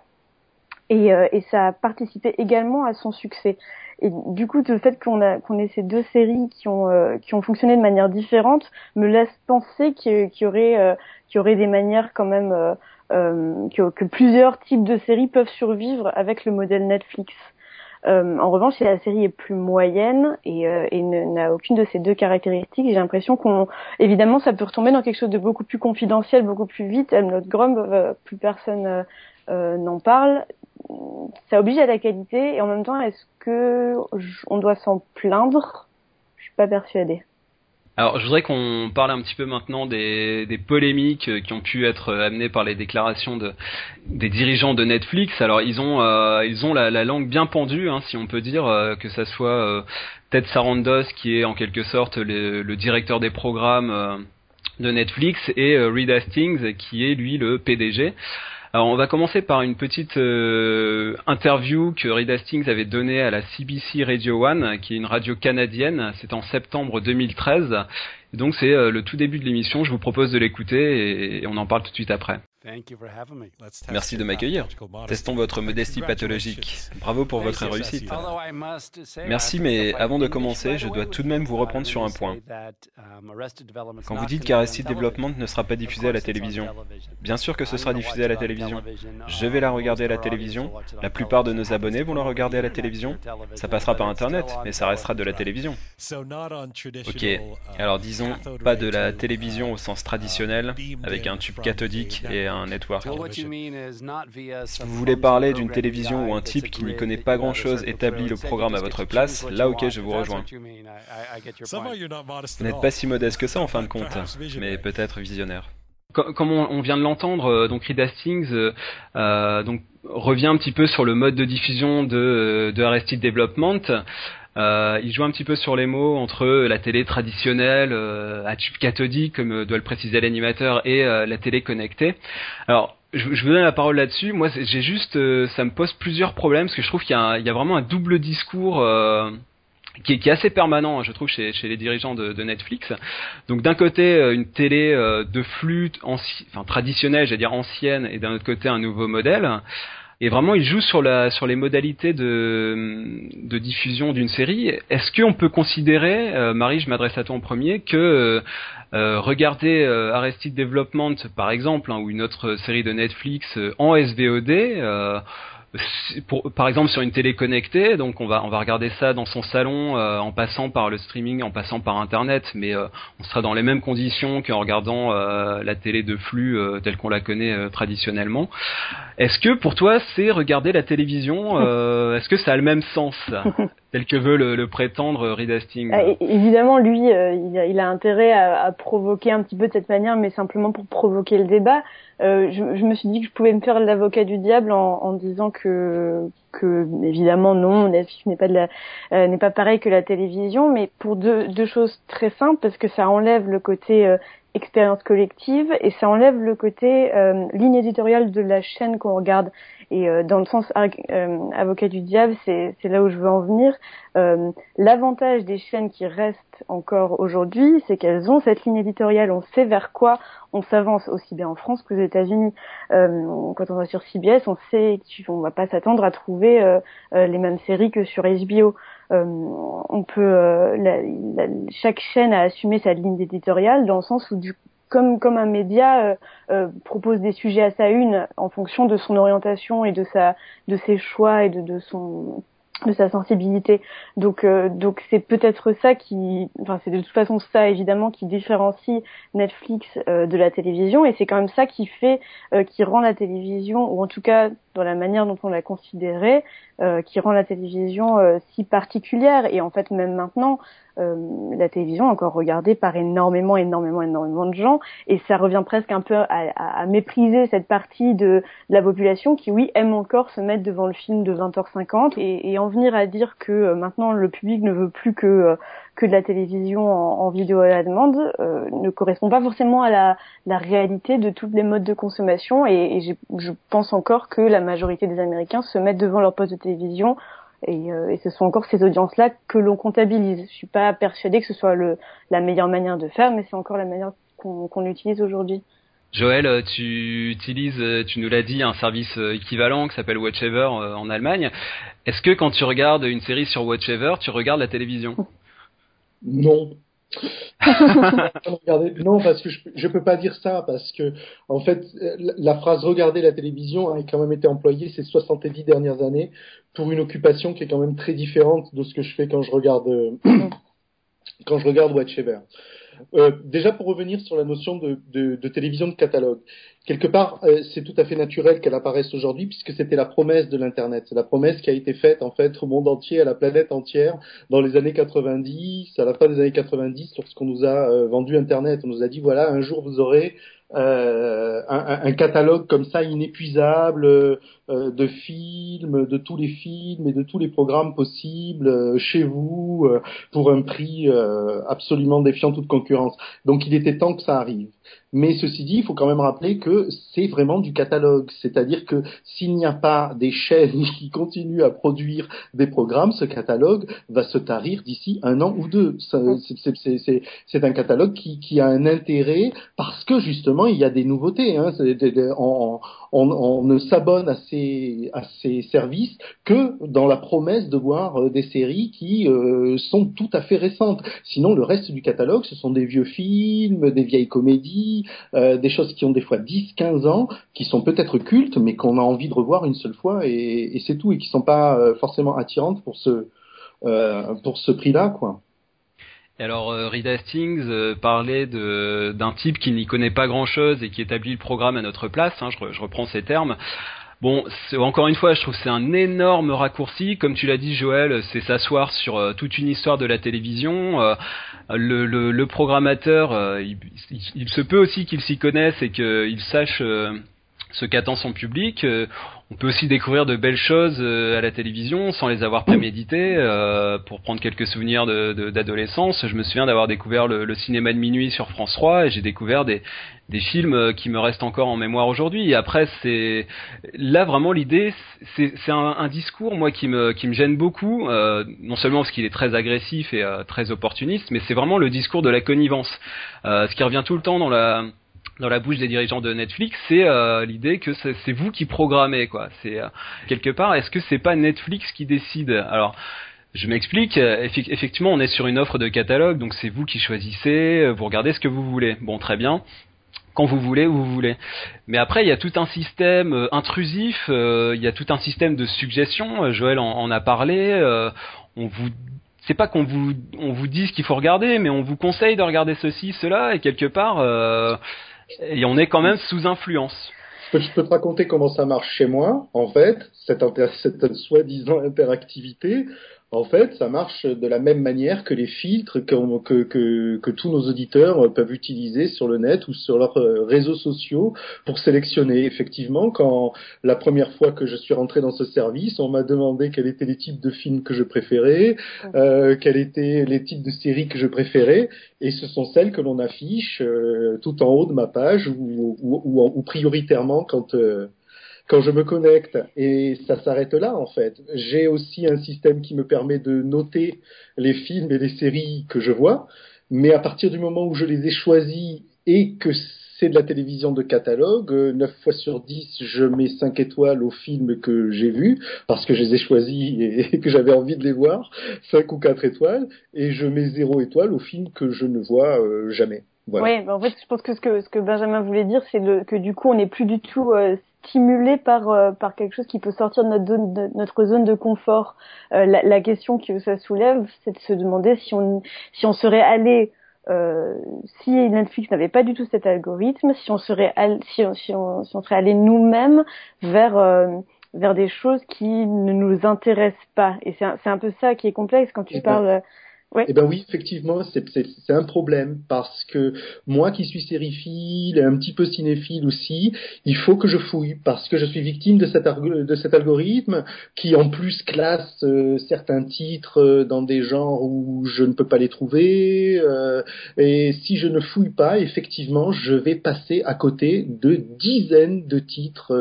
Et, et ça a participé également à son succès. Et du coup, le fait qu'on a ait ces deux séries qui ont euh, qui ont fonctionné de manière différente me laisse penser qu'il y aurait euh, qu'il y aurait des manières quand même euh, euh, que, que, plusieurs types de séries peuvent survivre avec le modèle Netflix. en revanche, si la série est plus moyenne et, et n'a aucune de ces deux caractéristiques, j'ai l'impression qu'on, évidemment, ça peut retomber dans quelque chose de beaucoup plus confidentiel, beaucoup plus vite. Notre Grumb, plus personne n'en parle ça oblige à la qualité et en même temps, est-ce que on doit s'en plaindre? Je suis pas persuadée. Alors, je voudrais qu'on parle un petit peu maintenant des, polémiques qui ont pu être amenées par les déclarations de, des dirigeants de Netflix. Alors, ils ont, euh, ils ont la, la, langue bien pendue, hein, si on peut dire, euh, que ça soit euh, Ted Sarandos, qui est en quelque sorte le, le directeur des programmes euh, de Netflix, et Reed Hastings, qui est lui le PDG. Alors on va commencer par une petite euh, interview que Reed Hastings avait donnée à la CBC Radio One, qui est une radio canadienne. C'est en septembre 2013. donc c'est euh, le tout début de l'émission. Je vous propose de l'écouter et on en parle tout de suite après. Merci de m'accueillir. Testons votre modestie pathologique. Bravo pour votre réussite. Merci, mais avant de commencer, je dois tout de même vous reprendre sur un point. Quand vous dites qu'Arrested Development ne sera pas diffusé à la télévision, bien sûr que ce sera diffusé à la télévision. Je vais la regarder à la télévision. La plupart de nos abonnés vont la regarder à la télévision. Ça passera par Internet, mais ça restera de la télévision. Ok, alors disons, pas de la télévision au sens traditionnel, avec un tube cathodique et un un network. Si vous voulez parler d'une télévision ou un type qui n'y connaît pas grand-chose établit le programme à votre place, là ok je vous rejoins. Vous n'êtes pas si modeste que ça en fin de compte, mais peut-être visionnaire. Comme on, vient de l'entendre, euh, donc Reed Hastings euh, euh, donc revient un petit peu sur le mode de diffusion de, de Arrested Development. Euh, il joue un petit peu sur les mots entre la télé traditionnelle euh, à tube cathodique, comme doit le préciser l'animateur, et euh, la télé connectée. Alors, je, je vous donne la parole là-dessus. Moi, j'ai juste, euh, ça me pose plusieurs problèmes parce que je trouve qu'il y, y, a vraiment un double discours. Qui est, qui est, assez permanent, je trouve, chez, chez les dirigeants de, de Netflix. Donc d'un côté, une télé de flux enfin, traditionnelle, j'allais dire ancienne, et d'un autre côté, un nouveau modèle. Et vraiment, il joue sur la sur les modalités de de diffusion d'une série. Est-ce qu'on peut considérer, euh, Marie, je m'adresse à toi en premier, que euh, euh regarder euh, Arrested Development, par exemple, hein, ou une autre série de Netflix en SVOD pour, par exemple sur une télé connectée, donc on va on va regarder ça dans son salon euh, en passant par le streaming, en passant par internet, mais euh, on sera dans les mêmes conditions qu'en regardant euh, la télé de flux telle qu'on la connaît traditionnellement. Est-ce que pour toi c'est regarder la télévision Est-ce que ça a le même sens tel que veut le, prétendre Reed Hastings ah, Évidemment, lui, il a, il, a, intérêt à, à, provoquer un petit peu de cette manière, mais simplement pour provoquer le débat. Euh, je, me suis dit que je pouvais me faire l'avocat du diable en, disant que, évidemment non, Netflix n'est pas euh, n'est pas pareil que la télévision, mais pour deux, deux choses très simples parce que ça enlève le côté euh, expérience collective et ça enlève le côté ligne éditoriale de la chaîne qu'on regarde. Et euh, dans le sens euh, avocat du diable, c'est là où je veux en venir. Euh, l'avantage des chaînes qui restent encore aujourd'hui, c'est qu'elles ont cette ligne éditoriale, on sait vers quoi on s'avance aussi bien en France qu'aux États-Unis. quand on va sur CBS, on sait qu'on va pas s'attendre à trouver les mêmes séries que sur HBO. on peut, chaque chaîne a assumé sa ligne éditoriale dans le sens où du comme comme un média euh, euh, propose des sujets à sa une en fonction de son orientation et de sa de ses choix et de, de son de sa sensibilité. Donc euh, donc c'est peut-être ça qui enfin c'est de toute façon ça évidemment qui différencie Netflix de la télévision et c'est quand même ça qui fait qui rend la télévision ou en tout cas dans la manière dont on l'a considérée qui rend la télévision si particulière. Et en fait même maintenant euh, la télévision encore regardée par énormément, énormément, énormément de gens, et ça revient presque un peu à, mépriser cette partie de, la population qui, oui, aime encore se mettre devant le film de 20h50 et, et en venir à dire que euh, maintenant le public ne veut plus que euh, que de la télévision en, en vidéo à la demande euh, ne correspond pas forcément à la, la, réalité de tous les modes de consommation et, et je pense encore que la majorité des Américains se mettent devant leur poste de télévision et, euh, et, ce sont encore ces audiences-là que l'on comptabilise. Je suis pas persuadée que ce soit le, la meilleure manière de faire, mais c'est encore la manière qu'on utilise aujourd'hui. Joël, euh, tu utilises, tu nous l'as dit, un service équivalent qui s'appelle Watchever en Allemagne. Est-ce que quand tu regardes une série sur Watchever, tu regardes la télévision? Non, non, parce que je, ne peux pas dire ça parce que en fait, la phrase regarder la télévision a quand même été employée ces 70 dernières années pour une occupation qui est quand même très différente de ce que je fais quand je regarde quand je regarde Watchever. Euh, déjà pour revenir sur la notion de, de, de télévision de catalogue, quelque part euh, c'est tout à fait naturel qu'elle apparaisse aujourd'hui puisque c'était la promesse de l'internet, c'est la promesse qui a été faite en fait au monde entier, à la planète entière dans les années 90, à la fin des années 90 lorsqu'on nous a euh, vendu internet, on nous a dit voilà un jour vous aurez euh, un, catalogue comme ça inépuisable euh, de films, de tous les films et de tous les programmes possibles euh, chez vous pour un prix absolument défiant toute concurrence. Donc il était temps que ça arrive. Mais ceci dit, il faut quand même rappeler que c'est vraiment du catalogue. C'est-à-dire que s'il n'y a pas des chaînes qui continuent à produire des programmes, ce catalogue va se tarir d'ici un an ou deux. C'est un catalogue qui, qui, a un intérêt parce que justement il y a des nouveautés. Hein. On, on, ne s'abonne à ces, à ces services que dans la promesse de voir euh, des séries qui euh, sont tout à fait récentes. Sinon, le reste du catalogue, ce sont des vieux films, des vieilles comédies, euh, des choses qui ont des fois 10-15 ans, qui sont peut-être cultes, mais qu'on a envie de revoir une seule fois, et, et c'est tout, et qui sont pas euh, forcément attirantes pour ce, euh, pour ce prix-là, quoi. Et alors, euh, Reed Hastings euh, parlait d'un type qui n'y connaît pas grand-chose et qui établit le programme à notre place. Hein, je, je, reprends ces termes. Bon, encore une fois, je trouve que c'est un énorme raccourci. Comme tu l'as dit, Joël, c'est s'asseoir sur euh, toute une histoire de la télévision. Euh, le, le, le, programmateur, euh, il, il, il, se peut aussi qu'il s'y connaisse et qu'il sache ce qu'attend son public. Euh, on peut aussi découvrir de belles choses euh, à la télévision sans les avoir préméditées. Euh, pour prendre quelques souvenirs d'adolescence, de, je me souviens d'avoir découvert le, cinéma de minuit sur France 3 et j'ai découvert des, des films qui me restent encore en mémoire aujourd'hui. Et après, c'est là vraiment l'idée, c'est un, un, discours moi qui me qui me gêne beaucoup, euh, non seulement parce qu'il est très agressif et euh, très opportuniste, mais c'est vraiment le discours de la connivence, euh, ce qui revient tout le temps dans la dans la bouche des dirigeants de Netflix, c'est euh, l'idée que c'est vous qui programmez quoi. C'est euh, quelque part, est-ce que c'est pas Netflix qui décide? Alors, je m'explique. effectivement, on est sur une offre de catalogue, donc c'est vous qui choisissez. Vous regardez ce que vous voulez. Bon, très bien. Quand vous voulez, où vous voulez. Mais après, il y a tout un système euh, intrusif. il y a tout un système de suggestions. Joël en, a parlé. on vous c'est pas qu'on vous on vous dise qu'il faut regarder, mais on vous conseille de regarder ceci, cela, et quelque part, et on est quand même sous influence. Je peux te raconter comment ça marche chez moi, en fait, cette soi-disant interactivité. En fait, ça marche de la même manière que les filtres que, que, que, que, tous nos auditeurs peuvent utiliser sur le net ou sur leurs euh, réseaux sociaux pour sélectionner. Effectivement, quand la première fois que je suis rentré dans ce service, on m'a demandé quels étaient les types de films que je préférais, euh, quels étaient les types de séries que je préférais, et ce sont celles que l'on affiche euh, tout en haut de ma page ou, ou, ou, ou prioritairement quand euh, quand je me connecte, et ça s'arrête là en fait. J'ai aussi un système qui me permet de noter les films et les séries que je vois, mais à partir du moment où je les ai choisis et que c'est de la télévision de catalogue, 9 euh, fois sur 10, je mets 5 étoiles aux films que j'ai vus, parce que je les ai choisis et que j'avais envie de les voir, 5 ou 4 étoiles, et je mets 0 étoile aux films que je ne vois euh, jamais. Voilà. Oui, en fait, je pense que ce que, ce que Benjamin voulait dire, c'est que du coup, on n'est plus du tout euh, stimulé par euh, par quelque chose qui peut sortir de notre zone de, notre zone de confort. Euh, la, la, question que ça soulève, c'est de se demander si on si on serait allé euh, si Netflix n'avait pas du tout cet algorithme, si on serait all, si, on, si, on, si on serait allé nous-mêmes vers euh, vers des choses qui ne nous intéressent pas. Et c'est un, un peu ça qui est complexe quand tu parles eh ben oui, effectivement, c'est un problème parce que moi qui suis sériephile, un petit peu cinéphile aussi, il faut que je fouille parce que je suis victime de cet, de cet algorithme qui en plus classe euh, certains titres euh, dans des genres où je ne peux pas les trouver. Euh, et si je ne fouille pas, effectivement, je vais passer à côté de dizaines de titres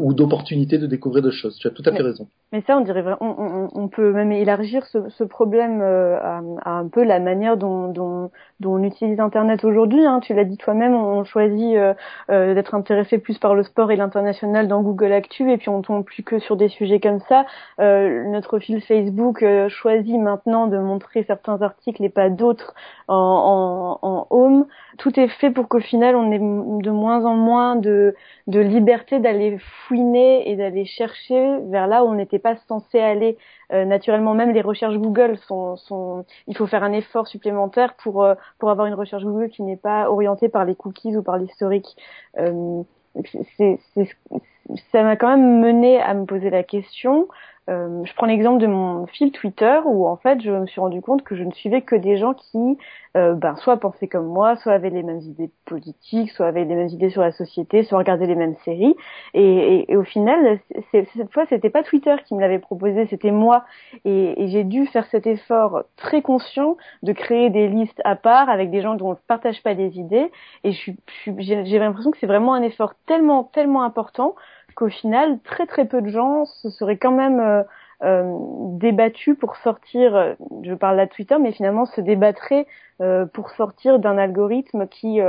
ou d'opportunités de découvrir de choses. Tu as tout à fait raison. Mais ça, on dirait, on, on, on peut même élargir ce, ce problème à un peu la manière dont, dont, dont on utilise Internet aujourd'hui. Hein. Tu l'as dit toi-même, on choisit euh, euh, d'être intéressé plus par le sport et l'international dans Google Actu, et puis on tombe plus que sur des sujets comme ça. Euh, notre fil Facebook euh, choisit maintenant de montrer certains articles et pas d'autres en, en, en, home. Tout est fait pour qu'au final, on ait de moins en moins de, de liberté d'aller fouiner et d'aller chercher vers là où on n'était pas censé aller. Euh, naturellement, même les recherches Google sont, sont il faut faire un effort supplémentaire pour euh, pour avoir une recherche Google qui n'est pas orientée par les cookies ou par l'historique. Euh, c'est, ça m'a quand même mené à me poser la question euh, je prends l'exemple de mon fil Twitter où en fait je me suis rendu compte que je ne suivais que des gens qui euh, ben, soit pensaient comme moi, soit avaient les mêmes idées politiques, soit avaient les mêmes idées sur la société, soit regardaient les mêmes séries. Et, et, au final, cette fois, c'était pas Twitter qui me l'avait proposé, c'était moi. Et, et j'ai dû faire cet effort très conscient de créer des listes à part avec des gens dont on ne partage pas des idées. Et j'ai l'impression que c'est vraiment un effort tellement, tellement important qu'au final, très très peu de gens se seraient quand même euh, euh, débattus pour sortir, euh, je parle là de Twitter, mais finalement se débattraient pour sortir d'un algorithme qui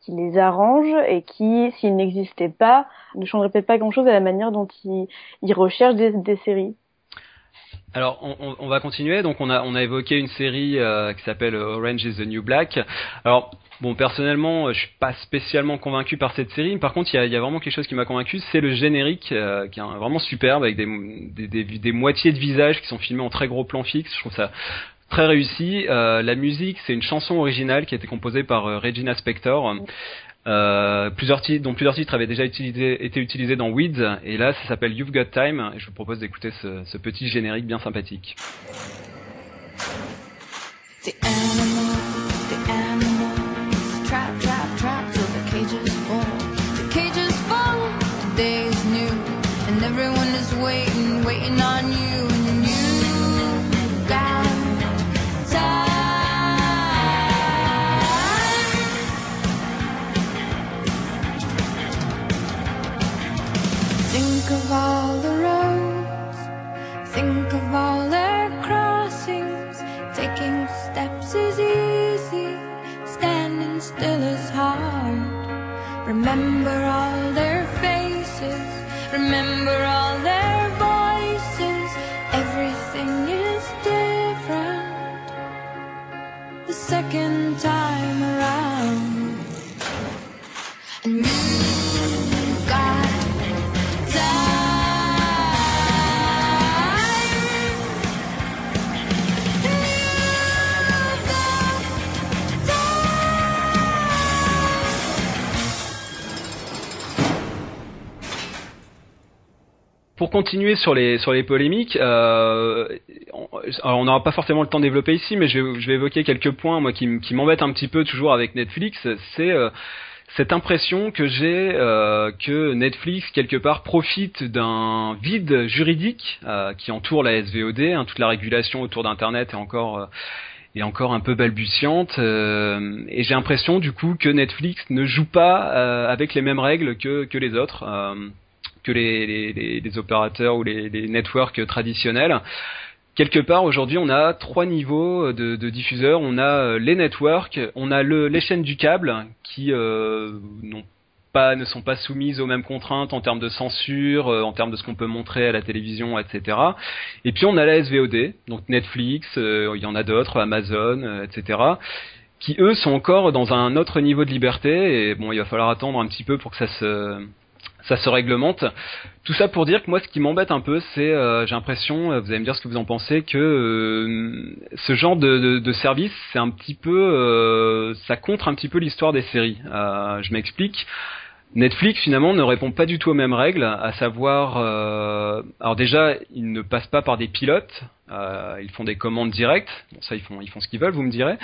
qui les arrange et qui, s'il n'existait pas, ne changerait peut-être pas grand-chose à la manière dont ils, ils recherchent des, des séries. Alors, on, va continuer. Donc, on a, évoqué une série qui s'appelle Orange is the New Black. Alors, Bon, personnellement, euh, je suis pas spécialement convaincu par cette série. Par contre, il y a, vraiment quelque chose qui m'a convaincu, c'est le générique, euh, qui est vraiment superbe, avec des, moitiés de visages qui sont filmés en très gros plan fixe. Je trouve ça très réussi. Euh, la musique, c'est une chanson originale qui a été composée par Regina Spector. Plusieurs titres, dont plusieurs titres avaient déjà été utilisés dans Weeds, et là ça s'appelle You've Got Time, et je vous propose d'écouter ce, petit générique bien sympathique. Pour continuer sur les sur les polémiques, euh, on n'aura pas forcément le temps de développer ici, mais je vais, évoquer quelques points moi qui, qui m'embêtent un petit peu toujours avec Netflix. C'est euh, cette impression que j'ai euh, que Netflix quelque part profite d'un vide juridique euh, qui entoure la SVOD, hein, toute la régulation autour d'Internet est encore euh, est encore un peu balbutiante euh, et j'ai l'impression du coup que Netflix ne joue pas avec les mêmes règles que que les autres que les, opérateurs ou les, networks traditionnels. Quelque part, aujourd'hui, on a trois niveaux de, diffuseurs. On a euh, les networks, on a le, les chaînes du câble qui euh, ne sont pas soumises aux mêmes contraintes en termes de censure, euh, en termes de ce qu'on peut montrer à la télévision, etc. Et puis on a la SVOD, donc Netflix, il y en a d'autres, Amazon, etc qui eux sont encore dans un autre niveau de liberté et bon il va falloir attendre un petit peu pour que ça se ça se réglemente. Tout ça pour dire que moi, ce qui m'embête un peu, c'est, euh, j'ai l'impression, euh, vous allez me dire ce que vous en pensez, que euh, ce genre de, de, service, c'est un petit peu, ça contre un petit peu l'histoire des séries. je m'explique. Netflix finalement ne répond pas du tout aux mêmes règles, à savoir, euh, alors déjà ils ne passent pas par des pilotes, euh, ils font des commandes directes, ça ils font ils font ce qu'ils veulent, vous me direz.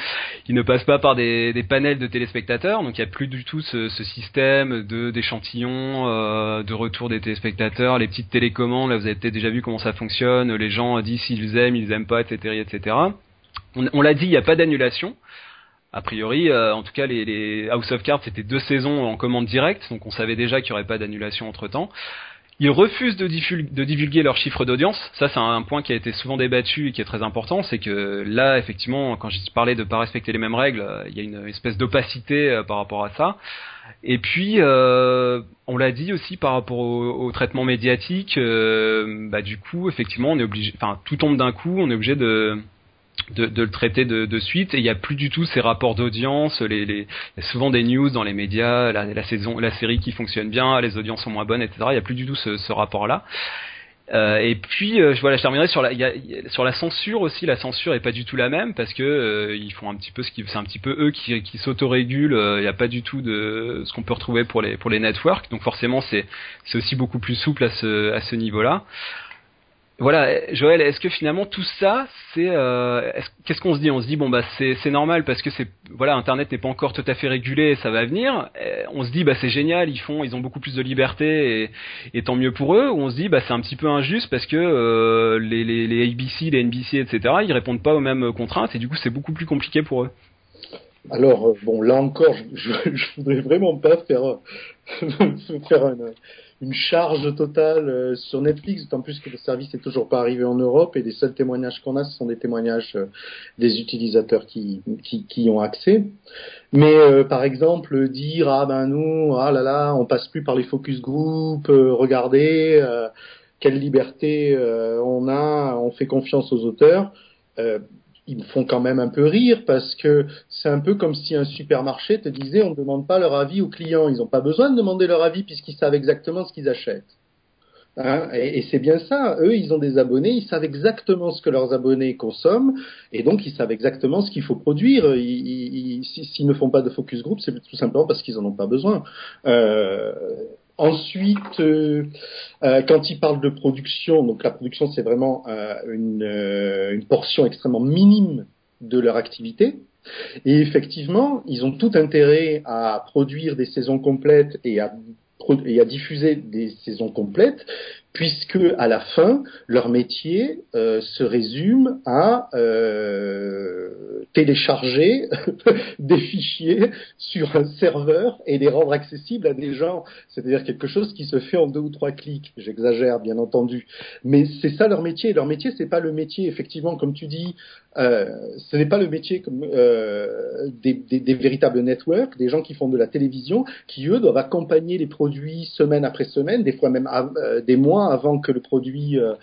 Ils ne passent pas par des, panels de téléspectateurs, donc il n'y a plus du tout ce, ce système de d'échantillons, euh, de retour des téléspectateurs, les petites télécommandes, là vous avez peut-être déjà vu comment ça fonctionne, les gens disent s'ils aiment, ils aiment pas, etc., etc. On, on l'a dit, il n'y a pas d'annulation a priori, euh, en tout cas, les, House of Cards c'était deux saisons en commande directe, donc on savait déjà qu'il n'y aurait pas d'annulation entre temps. Ils refusent de, divulguer leurs chiffres d'audience. Ça, c'est un point qui a été souvent débattu et qui est très important. C'est que là, effectivement, quand je parlais de pas respecter les mêmes règles, euh, il y a une espèce d'opacité euh, par rapport à ça. Et puis, on l'a dit aussi par rapport au, traitement médiatique. bah, du coup, effectivement, on est obligé. Enfin, tout tombe d'un coup. On est obligé de de, le traiter de, suite et il n'y a plus du tout ces rapports d'audience les, les, y souvent des news dans les médias la, saison la série qui fonctionne bien les audiences sont moins bonnes etc il n'y a plus du tout ce, rapport là Euh, et puis euh, je terminerai sur la y sur la censure aussi. La censure est pas du tout la même parce que euh, ils font un petit peu ce qui c'est un petit peu eux qui, qui s'autorégulent. Il n'y a pas du tout de ce qu'on peut retrouver pour les pour les networks. Donc forcément c'est c'est aussi beaucoup plus souple à ce à ce niveau-là voilà, Joël, est-ce que finalement tout ça, c'est euh, qu'est-ce qu'on se dit? On se dit bon bah c'est normal parce que c'est voilà Internet n'est pas encore tout à fait régulé, ça va venir. on se dit bah c'est génial, ils ils ont beaucoup plus de liberté et, tant mieux pour eux. Ou on se dit bah c'est un petit peu injuste parce que euh, les, ABC, les NBC, etc. Ils répondent pas aux mêmes contraintes et du coup c'est beaucoup plus compliqué pour eux. Alors euh, bon là encore, je, voudrais vraiment pas faire faire un une charge totale euh, sur Netflix, d'autant plus que le service n'est toujours pas arrivé en Europe et les seuls témoignages qu'on a, ce sont des témoignages euh, des utilisateurs qui, qui, ont accès. Mais euh, par exemple, dire ah ben nous, ah là là, on passe plus par les focus group, regardez quelle liberté on a, on fait confiance aux auteurs ils me font quand même un peu rire parce que c'est un peu comme si un supermarché te disait on ne demande pas leur avis aux clients. Ils n'ont pas besoin de demander leur avis puisqu'ils savent exactement ce qu'ils achètent. Hein? Et, c'est bien ça. Eux, ils ont des abonnés, ils savent exactement ce que leurs abonnés consomment, et donc ils savent exactement ce qu'il faut produire. S'ils ne font pas de focus group, c'est tout simplement parce qu'ils en ont pas besoin. Euh, Ensuite, euh, euh, quand ils parlent de production, donc la production c'est vraiment euh, une, portion extrêmement minime de leur activité. Et effectivement, ils ont tout intérêt à produire des saisons complètes et à, et à diffuser des saisons complètes, puisque à la fin, leur métier euh, se résume à euh, télécharger des fichiers sur un serveur et les rendre accessibles à des gens. C'est-à-dire quelque chose qui se fait en deux ou trois clics. J'exagère, bien entendu, mais c'est ça leur métier. Leur métier, c'est pas le métier, effectivement, comme tu dis, euh, ce n'est pas le métier euh, des, des, des, véritables networks, des gens qui font de la télévision, qui eux doivent accompagner les produits semaine après semaine, des fois même euh, des mois avant que le produit euh,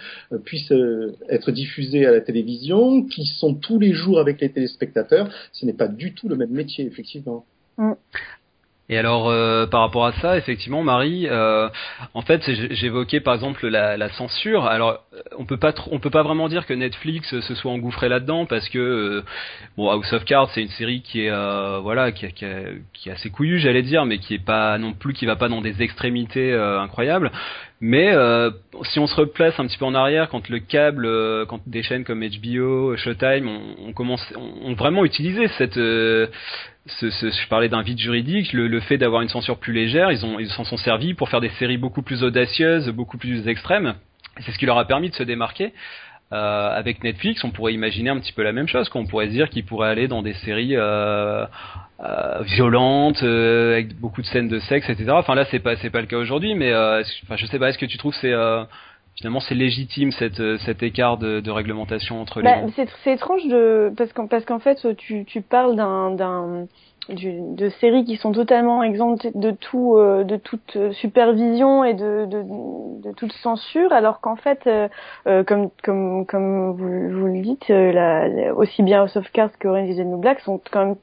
puisse euh, être diffusé à la télévision, qui sont tous les jours avec les téléspectateurs. Ce n'est pas du tout le même métier, effectivement. Et alors, euh, par rapport à ça, effectivement, Marie, euh, en fait, j'évoquais par exemple la, la, censure. Alors, on peut pas, on peut pas vraiment dire que Netflix se soit engouffré là-dedans parce que euh, bon, House of Cards, c'est une série qui est, euh, voilà, qui, qui, qui, est assez couillue, j'allais dire, mais qui est pas non plus, qui va pas dans des extrémités incroyables. Mais si on se replace un petit peu en arrière, quand le câble, quand des chaînes comme HBO, Showtime, on, on ont vraiment utilisé cette ce, ce, je parlais d'un vide juridique, le, le fait d'avoir une censure plus légère, ils ont ils s'en sont servis pour faire des séries beaucoup plus audacieuses, beaucoup plus extrêmes. C'est ce qui leur a permis de se démarquer. Euh, avec Netflix, on pourrait imaginer un petit peu la même chose. qu'on pourrait se dire qu'ils pourraient aller dans des séries euh, euh, violentes, euh, avec beaucoup de scènes de sexe, etc. Enfin là, c'est pas c'est pas le cas aujourd'hui, mais euh, enfin je sais pas. Est-ce que tu trouves c'est finalement c'est légitime cette, euh, cet écart de, de réglementation entre les bah, c'est, étrange de parce qu'en parce qu'en fait tu, tu parles d'un, d'un de séries qui sont totalement exemptes de tout euh, de toute supervision et de, de, de toute censure alors qu'en fait euh, euh comme comme comme vous, le dites la, aussi bien House of Cards que Orange is the New Black sont quand même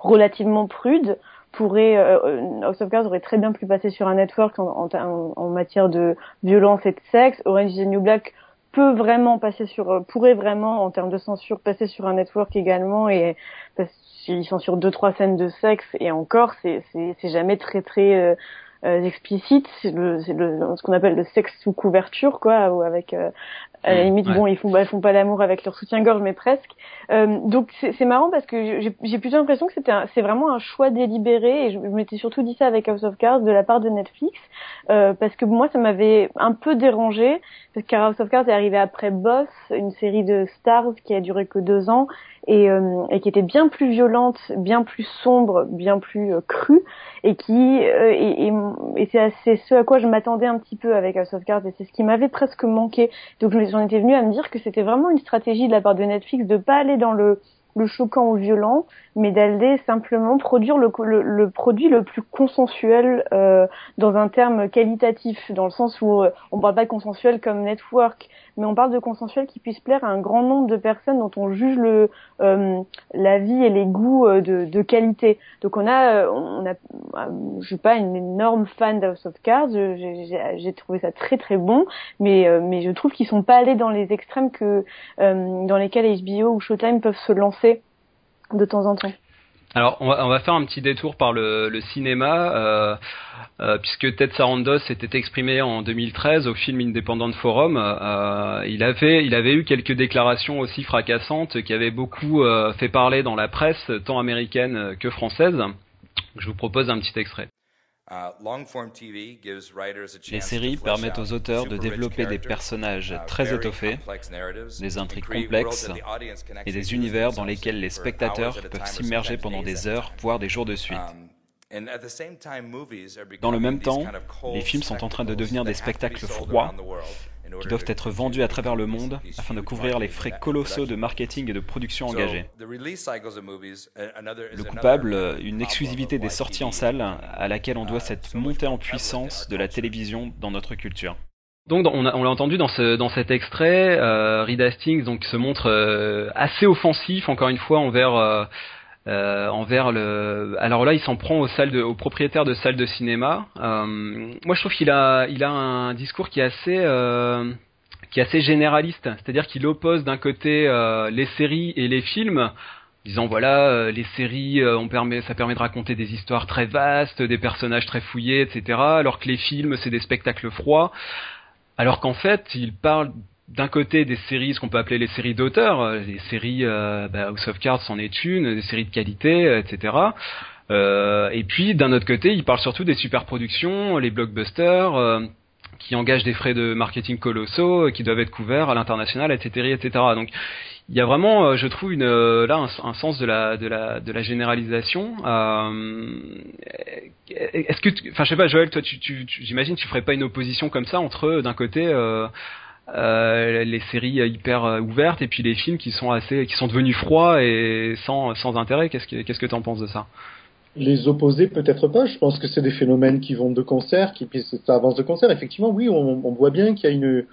relativement prudes pourrait euh, euh, House of Cards aurait très bien pu passer sur un network en, en, en matière de violence et de sexe. Orange is the New Black peut vraiment passer sur euh, pourrait vraiment en termes de censure passer sur un network également et parce qu'ils sont deux trois scènes de sexe et encore c'est c'est jamais très très euh, euh explicite. C'est le, le ce qu'on appelle le sexe sous couverture quoi ou avec à la mmh, limite, bon, ils font, bah, font pas l'amour avec leur soutien-gorge, mais presque. Euh, donc c'est marrant parce que j'ai plutôt l'impression que c'était c'est vraiment un choix délibéré et je, je m'étais surtout dit ça avec House of Cards de la part de Netflix euh, parce que moi ça m'avait un peu dérangé parce que House of Cards est arrivé après Boss, une série de Stars qui a duré que deux ans et, euh, et qui était bien plus violente, bien plus sombre, bien plus euh, crue et qui euh, et, et, et c'est ce à quoi je m'attendais un petit peu avec House of Cards et c'est ce qui m'avait presque manqué. Donc j'en étais venue à me dire que c'était vraiment une stratégie de la part de Netflix de pas aller dans le choquant ou violent, mais d'aller simplement produire le, le, produit le plus consensuel euh, dans un terme qualitatif, dans le sens où euh, on parle pas de consensuel comme network, mais on parle de consensuel qui puisse plaire à un grand nombre de personnes dont on juge le euh, la vie et les goûts euh, de, de qualité. Donc on a, on a, je suis pas une énorme fan d'House of Cards, j'ai trouvé ça très très bon, mais mais je trouve qu'ils sont pas allés dans les extrêmes que dans lesquels HBO ou Showtime peuvent se lancer de temps en temps. Alors, on va, faire un petit détour par le, cinéma, euh, euh, puisque Ted Sarandos s'était exprimé en 2013 au film Independent Forum. Euh, il avait, eu quelques déclarations aussi fracassantes qui avaient beaucoup fait parler dans la presse, tant américaine que française. Je vous propose un petit extrait. Les séries permettent aux auteurs de développer des personnages uh, très étoffés, des intrigues complexes et des univers dans lesquels les spectateurs peuvent s'immerger pendant des heures, voire des jours de suite. Um, dans le même temps, les films sont en train de devenir des spectacles froids qui doivent être vendus à travers le monde afin de couvrir les frais colossaux de marketing et de production engagés. Le coupable, une exclusivité des sorties en salle à laquelle on doit cette montée en puissance de la télévision dans notre culture. Donc on, l'a entendu dans, ce, dans cet extrait, euh, Reed Hastings donc se montre euh, assez offensif encore une fois envers euh, euh, envers le. Alors là, il s'en prend aux salles de, aux propriétaires de salles de cinéma. Euh, moi, je trouve qu'il a, il a un discours qui est assez, euh, qui est assez généraliste. C'est-à-dire qu'il oppose d'un côté euh, les séries et les films, disant voilà, euh, les séries, on permet, ça permet de raconter des histoires très vastes, des personnages très fouillés, etc. Alors que les films, c'est des spectacles froids. Alors qu'en fait, il parle d'un côté des séries, ce qu'on peut appeler les séries d'auteurs, euh, les séries euh, bah, House of Cards en est une, des séries de qualité, euh, etc. Euh, et puis d'un autre côté, il parle surtout des super productions, les blockbusters, qui engagent des frais de marketing colossaux, qui doivent être couverts à l'international, etc., etc. Donc il y a vraiment, je trouve, là un, sens de la, généralisation. Est-ce que, enfin, je sais pas, Joël, toi, tu, tu, tu j'imagine, tu ferais pas une opposition comme ça entre, d'un côté, les séries hyper euh, ouvertes et puis les films qui sont assez qui sont devenus froids et sans sans intérêt. Qu'est-ce que qu'est-ce que tu en penses de ça? Les opposer peut-être pas. Je pense que c'est des phénomènes qui vont de concert qui puis ça avance de concert. Effectivement oui on, on voit bien qu'il y a une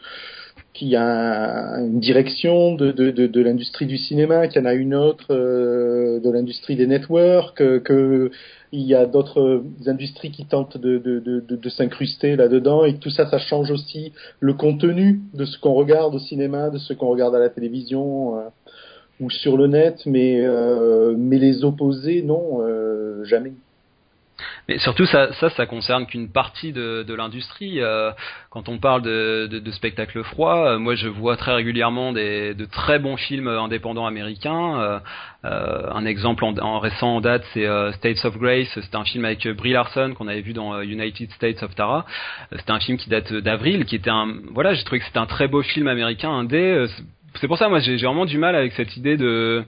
qu'il y a une direction de, de, de, de l'industrie du cinéma, qu'il y en a une autre euh, de l'industrie des networks, que, il y a d'autres industries qui tentent de, de, de, de s'incruster là-dedans et que tout ça, ça change aussi le contenu de ce qu'on regarde au cinéma, de ce qu'on regarde à la télévision euh, ou sur le net, mais, euh, mais les opposer, non, euh, jamais. Mais surtout, ça, ça, ça concerne qu'une partie de, l'industrie. Euh, quand on parle de, spectacles froids, euh, moi, je vois très régulièrement des, de très bons films indépendants américains. Euh, un exemple en, en, récent en date, c'est States of Grace. C'est un film avec Brie Larson qu'on avait vu dans United States of Tara. C'était un film qui date d'avril, qui était un, voilà, j'ai trouvé que c'était un très beau film américain, indé. C'est pour ça, moi, j'ai vraiment du mal avec cette idée de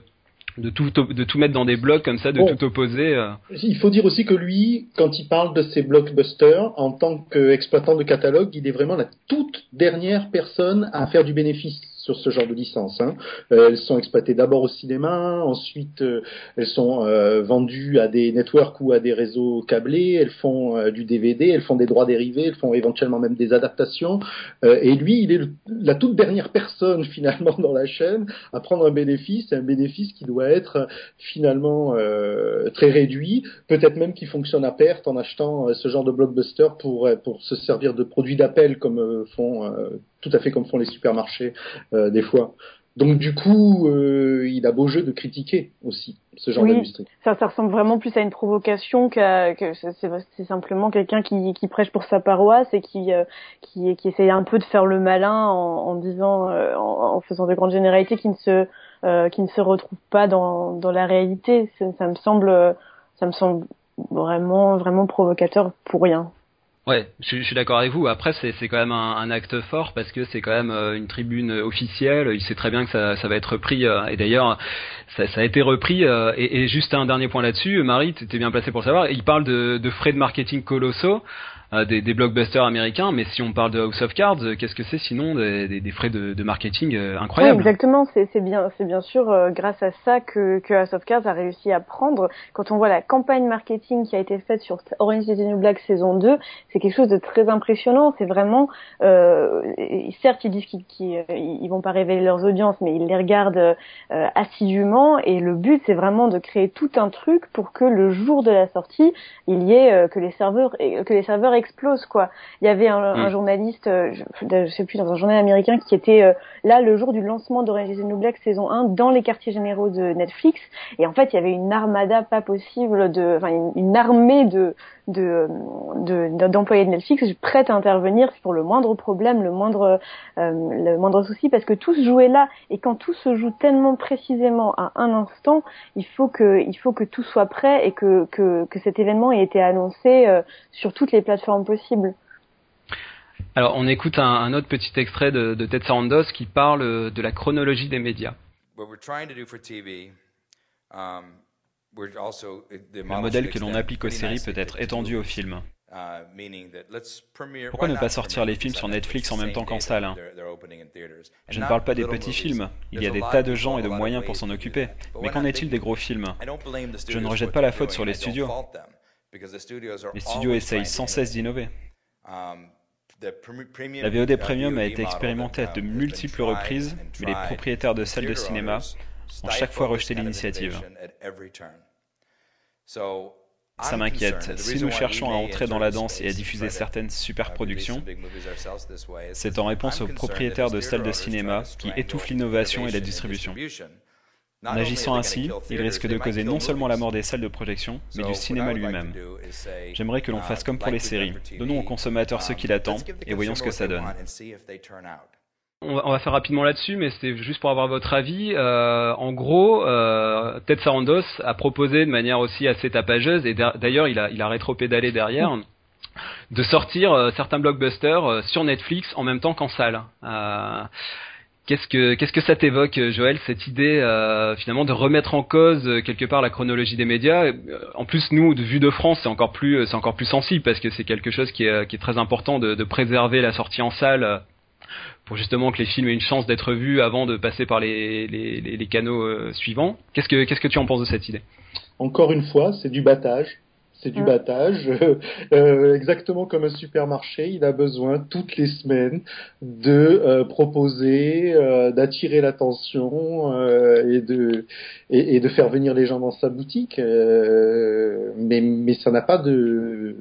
de tout de tout mettre dans des blocs comme ça, de tout opposer. Euh. Il faut dire aussi que lui, quand il parle de ses blockbusters, en tant qu'exploitant de catalogue, il est vraiment la toute dernière personne à faire du bénéfice sur ce genre de licence. Hein. Euh, elles sont exploitées d'abord au cinéma, ensuite euh, elles sont euh, vendues à des networks ou à des réseaux câblés, elles font du DVD, elles font des droits dérivés, elles font éventuellement même des adaptations. et lui, il est la toute dernière personne finalement dans la chaîne à prendre un bénéfice, un bénéfice qui doit être finalement très réduit, peut-être même qui fonctionne à perte en achetant ce genre de blockbuster pour, pour se servir de produits d'appel comme font tout à fait comme font les supermarchés euh, des fois. Donc du coup, euh, il a beau jeu de critiquer aussi ce genre d'industrie. Ça, ça ressemble vraiment plus à une provocation qu'à que c'est simplement quelqu'un qui, qui prêche pour sa paroisse et qui euh, qui, qui essaye un peu de faire le malin en, en disant, euh, en, en, faisant de grandes généralités qui ne se euh, qui ne se retrouvent pas dans dans la réalité. Ça, ça me semble ça me semble vraiment vraiment provocateur pour rien. Ouais, je, suis d'accord avec vous. Après, c'est quand même un, acte fort parce que c'est quand même euh, une tribune officielle. Il sait très bien que ça, ça va être repris. Euh, et d'ailleurs, ça, ça, a été repris. Euh, et, et, juste un dernier point là-dessus, Marie, tu étais bien placé pour le savoir. Il parle de, de frais de marketing colossaux. Des, des, blockbusters américains, mais si on parle de House of Cards, qu'est-ce que c'est sinon des, des, frais de, de marketing incroyables oui, Exactement, c'est bien, c'est bien sûr grâce à ça que, que House of Cards a réussi à prendre. Quand on voit la campagne marketing qui a été faite sur Orange is the New Black saison 2, c'est quelque chose de très impressionnant. C'est vraiment, euh, certes, ils disent qu'ils ils vont pas révéler leurs audiences, mais ils les regardent euh, assidûment. Et le but, c'est vraiment de créer tout un truc pour que le jour de la sortie, il y ait euh, que les serveurs que les serveurs explosent quoi. Il y avait un, un mm. journaliste, euh, je, je, sais plus dans un journal américain, qui était euh, là le jour du lancement d'Orange is the New Black saison 1 dans les quartiers généraux de Netflix. Et en fait, il y avait une armada pas possible de, enfin une, une armée de d'employés de, de, Netflix prêts à intervenir pour le moindre problème, le moindre euh, le moindre souci, parce que tout se jouait là. Et quand tout se joue tellement précisément à un instant, il faut que il faut que tout soit prêt et que que, que cet événement ait été annoncé euh, sur toutes les plateformes possibles. Alors, on écoute un, un autre petit extrait de, de Ted Sarandos qui parle de la chronologie des médias. What we're trying to do for TV, um, le modèle que l'on applique aux séries peut être étendu aux films. Pourquoi ne pas sortir les films sur Netflix en même temps qu'en salle hein. Je ne parle pas des petits films, il y a des tas de gens et de moyens pour s'en occuper, mais qu'en est-il des gros films? Je ne rejette pas la faute sur les studios. Les studios essayent sans cesse d'innover. La VOD Premium a été expérimentée à de multiples reprises, mais les propriétaires de salles de cinéma ont chaque fois rejeté l'initiative. Ça m'inquiète. Si nous cherchons à entrer dans la danse et à diffuser certaines superproductions, c'est en réponse aux propriétaires de salles de cinéma qui étouffent l'innovation et la distribution. En agissant ainsi, ils risquent de causer non seulement la mort des salles de projection, mais du cinéma lui-même. J'aimerais que l'on fasse comme pour les séries. Donnons aux consommateurs ce qu'il attend et voyons ce que ça donne. On va, faire rapidement là-dessus, mais c'est juste pour avoir votre avis. Euh, en gros, euh, Ted Sarandos a proposé de manière aussi assez tapageuse, et d'ailleurs il a, il a rétro-pédalé derrière, de sortir euh, certains blockbusters sur Netflix en même temps qu'en salle. Qu'est-ce que qu'est-ce que ça t'évoque, Joël, cette idée finalement de remettre en cause quelque part la chronologie des médias? En plus, nous, de vue de France, c'est encore plus sensible parce que c'est quelque chose qui est, très important de préserver la sortie en salle pour justement que les films aient une chance d'être vus avant de passer par les, les, les canaux euh, suivants. Qu'est-ce que qu'est-ce que tu en penses de cette idée? Encore une fois, c'est du battage. C'est du battage, euh, exactement comme un supermarché. Il a besoin toutes les semaines de euh, proposer, d'attirer l'attention et de et, et, de faire venir les gens dans sa boutique. mais mais ça n'a pas de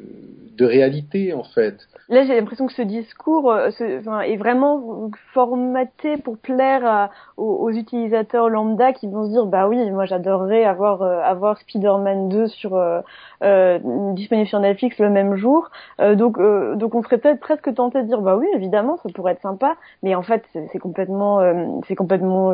de réalité en fait. Là, j'ai l'impression que ce discours euh, enfin, est vraiment formaté pour plaire aux, utilisateurs lambda qui vont se dire bah oui, moi j'adorerais avoir euh, avoir Spider-Man 2 sur euh, euh, disponible sur Netflix le même jour. donc donc on serait peut-être presque tenté de dire bah oui, évidemment, ça pourrait être sympa, mais en fait c'est complètement c'est complètement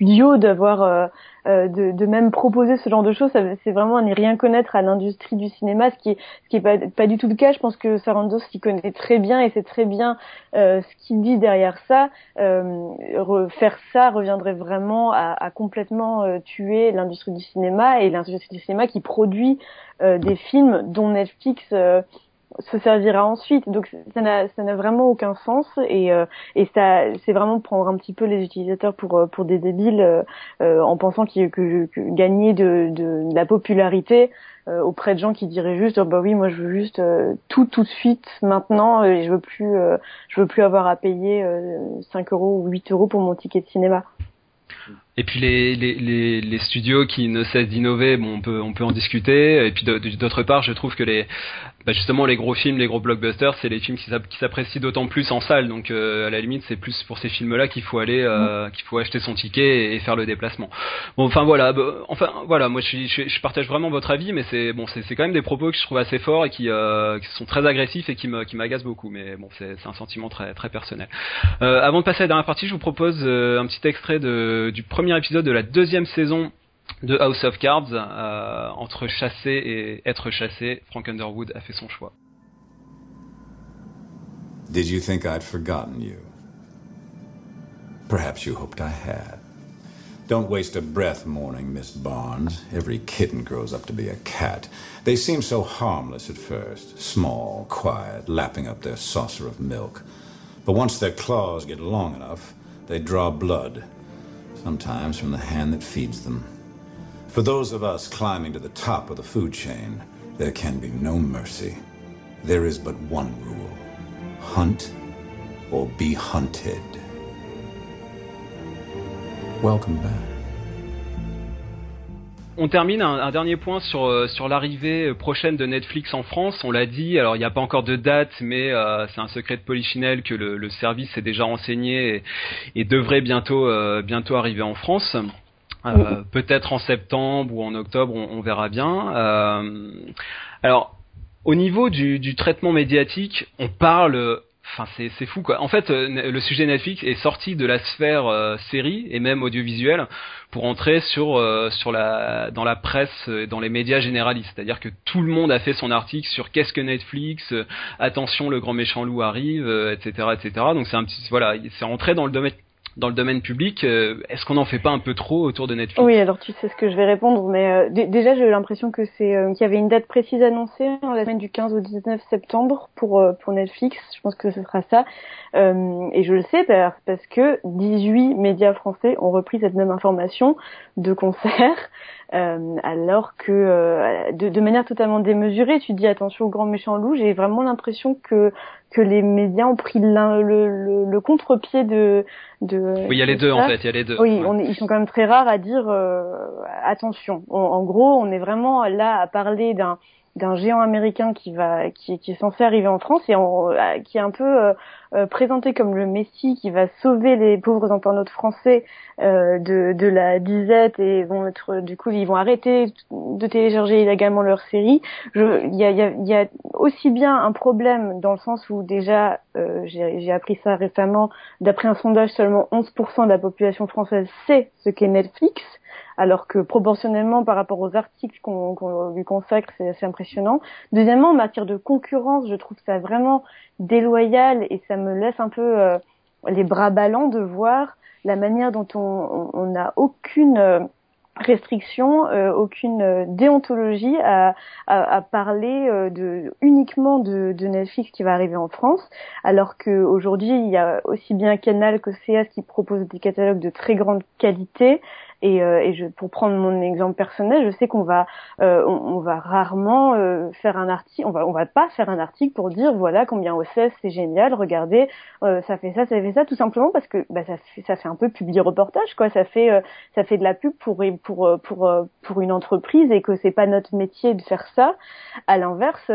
idiot d'avoir de, de, même proposer ce genre de choses. C'est vraiment à ne rien connaître à l'industrie du cinéma, ce qui est pas, du tout le cas. Je pense que Sarandos s'y connaît très bien et c'est très bien euh, ce qu'il dit derrière ça. Euh, faire ça reviendrait vraiment à, à complètement euh, tuer l'industrie du cinéma et l'industrie du cinéma qui produit euh, des films dont Netflix euh, se servira ensuite. Donc ça n'a ça n'a vraiment aucun sens et et ça c'est vraiment prendre un petit peu les utilisateurs pour pour des débiles en pensant que, que, que gagner de, de, de la popularité euh, auprès de gens qui diraient juste oh, bah oui moi je veux juste euh, tout tout de suite maintenant et je veux plus euh, je veux plus avoir à payer 5 euros ou 8 euros pour mon ticket de cinéma. Et puis les, les, les, studios qui ne cessent d'innover, bon, on peut on peut en discuter. Et puis d'autre part, je trouve que les bah justement les gros films, les gros blockbusters, c'est les films qui s'apprécient d'autant plus en salle. Donc euh, à la limite, c'est plus pour ces films-là qu'il faut aller, euh, qu'il faut acheter son ticket et, faire le déplacement. Bon, enfin voilà, bah, enfin voilà, moi je, je, je, partage vraiment votre avis, mais c'est bon, c'est quand même des propos que je trouve assez forts et qui, euh, qui sont très agressifs et qui me qui m'agacent beaucoup. Mais bon, c'est un sentiment très très personnel. Avant de passer à la dernière partie, je vous propose un petit extrait de, du premier épisode de la deuxième saison de House of Cards, euh, entre chasser et être chassé, Frank Underwood a fait son choix. Did you think I'd forgotten you? Perhaps you hoped I had. Don't waste a breath mourning Miss Barnes. Every kitten grows up to be a cat. They seem so harmless at first, small, quiet, lapping up their saucer of milk. But once their claws get long enough, they draw blood, sometimes from the hand that feeds them. For those of us climbing to the top of the food chain, there can be no mercy. There is but one rule hunt or be hunted. Welcome back. On termine un, dernier point sur euh, sur l'arrivée prochaine de Netflix en France. On l'a dit, alors il n'y a pas encore de date, mais euh, c'est un secret de polichinelle que le, service est déjà renseigné et, devrait bientôt euh, bientôt arriver en France. Peut-être en septembre ou en octobre, on, verra bien. alors, au niveau du, traitement médiatique, on parle Enfin, c'est fou quoi. En fait, euh, le sujet Netflix est sorti de la sphère euh, série et même audiovisuelle pour entrer sur euh, sur la dans la presse et dans les médias généralistes. C'est-à-dire que tout le monde a fait son article sur qu'est-ce que Netflix, attention le grand méchant loup arrive, etc., etc. Donc c'est un petit voilà, c'est entré dans le domaine dans le domaine public, euh, est-ce qu'on n'en fait pas un peu trop autour de Netflix? Oui, alors tu sais ce que je vais répondre, mais euh, déjà j'ai eu l'impression que c'est euh, qu'il y avait une date précise annoncée, hein, la semaine du 15 au 19 septembre pour pour Netflix. Je pense que ce sera ça, et je le sais parce que 18 médias français ont repris cette même information de concert. Euh, alors que euh, de, de, manière totalement démesurée, tu dis attention au grand méchant loup. J'ai vraiment l'impression que que les médias ont pris le, le, le contre-pied de, de. Oui, il y a les deux en fait. Il y a les deux. Oui, on ils sont quand même très rares à dire euh, attention. en gros, on est vraiment là à parler d'un d'un géant américain qui va qui, qui, est censé arriver en France et euh, qui est un peu euh, euh, présenté comme le Messie qui va sauver les pauvres internautes français de, de la disette et vont être du coup ils vont arrêter de télécharger illégalement leur série. Il y a, y, a, y a, aussi bien un problème dans le sens où déjà j'ai appris ça récemment d'après un sondage seulement 11% de la population française sait ce qu'est Netflix alors que proportionnellement par rapport aux articles qu'on lui consacre, c'est assez impressionnant. Deuxièmement, en matière de concurrence, je trouve ça vraiment déloyal et ça me laisse un peu euh, les bras ballants de voir la manière dont on n'a aucune euh, restriction, euh, aucune déontologie à, parler de, uniquement de, de, Netflix qui va arriver en France, alors qu'aujourd'hui il y a aussi bien Canal que CS qui proposent des catalogues de très grande qualité, et, euh, et je, pour prendre mon exemple personnel, je sais qu'on va, euh, on, va rarement euh, faire un article, on va, on va pas faire un article pour dire voilà combien OCS c'est génial, regardez, ça fait ça, ça fait ça, tout simplement parce que bah, ça, fait, ça fait un peu public reportage quoi, ça fait, ça fait de la pub pour pour pour pour une entreprise et que c'est pas notre métier de faire ça. À l'inverse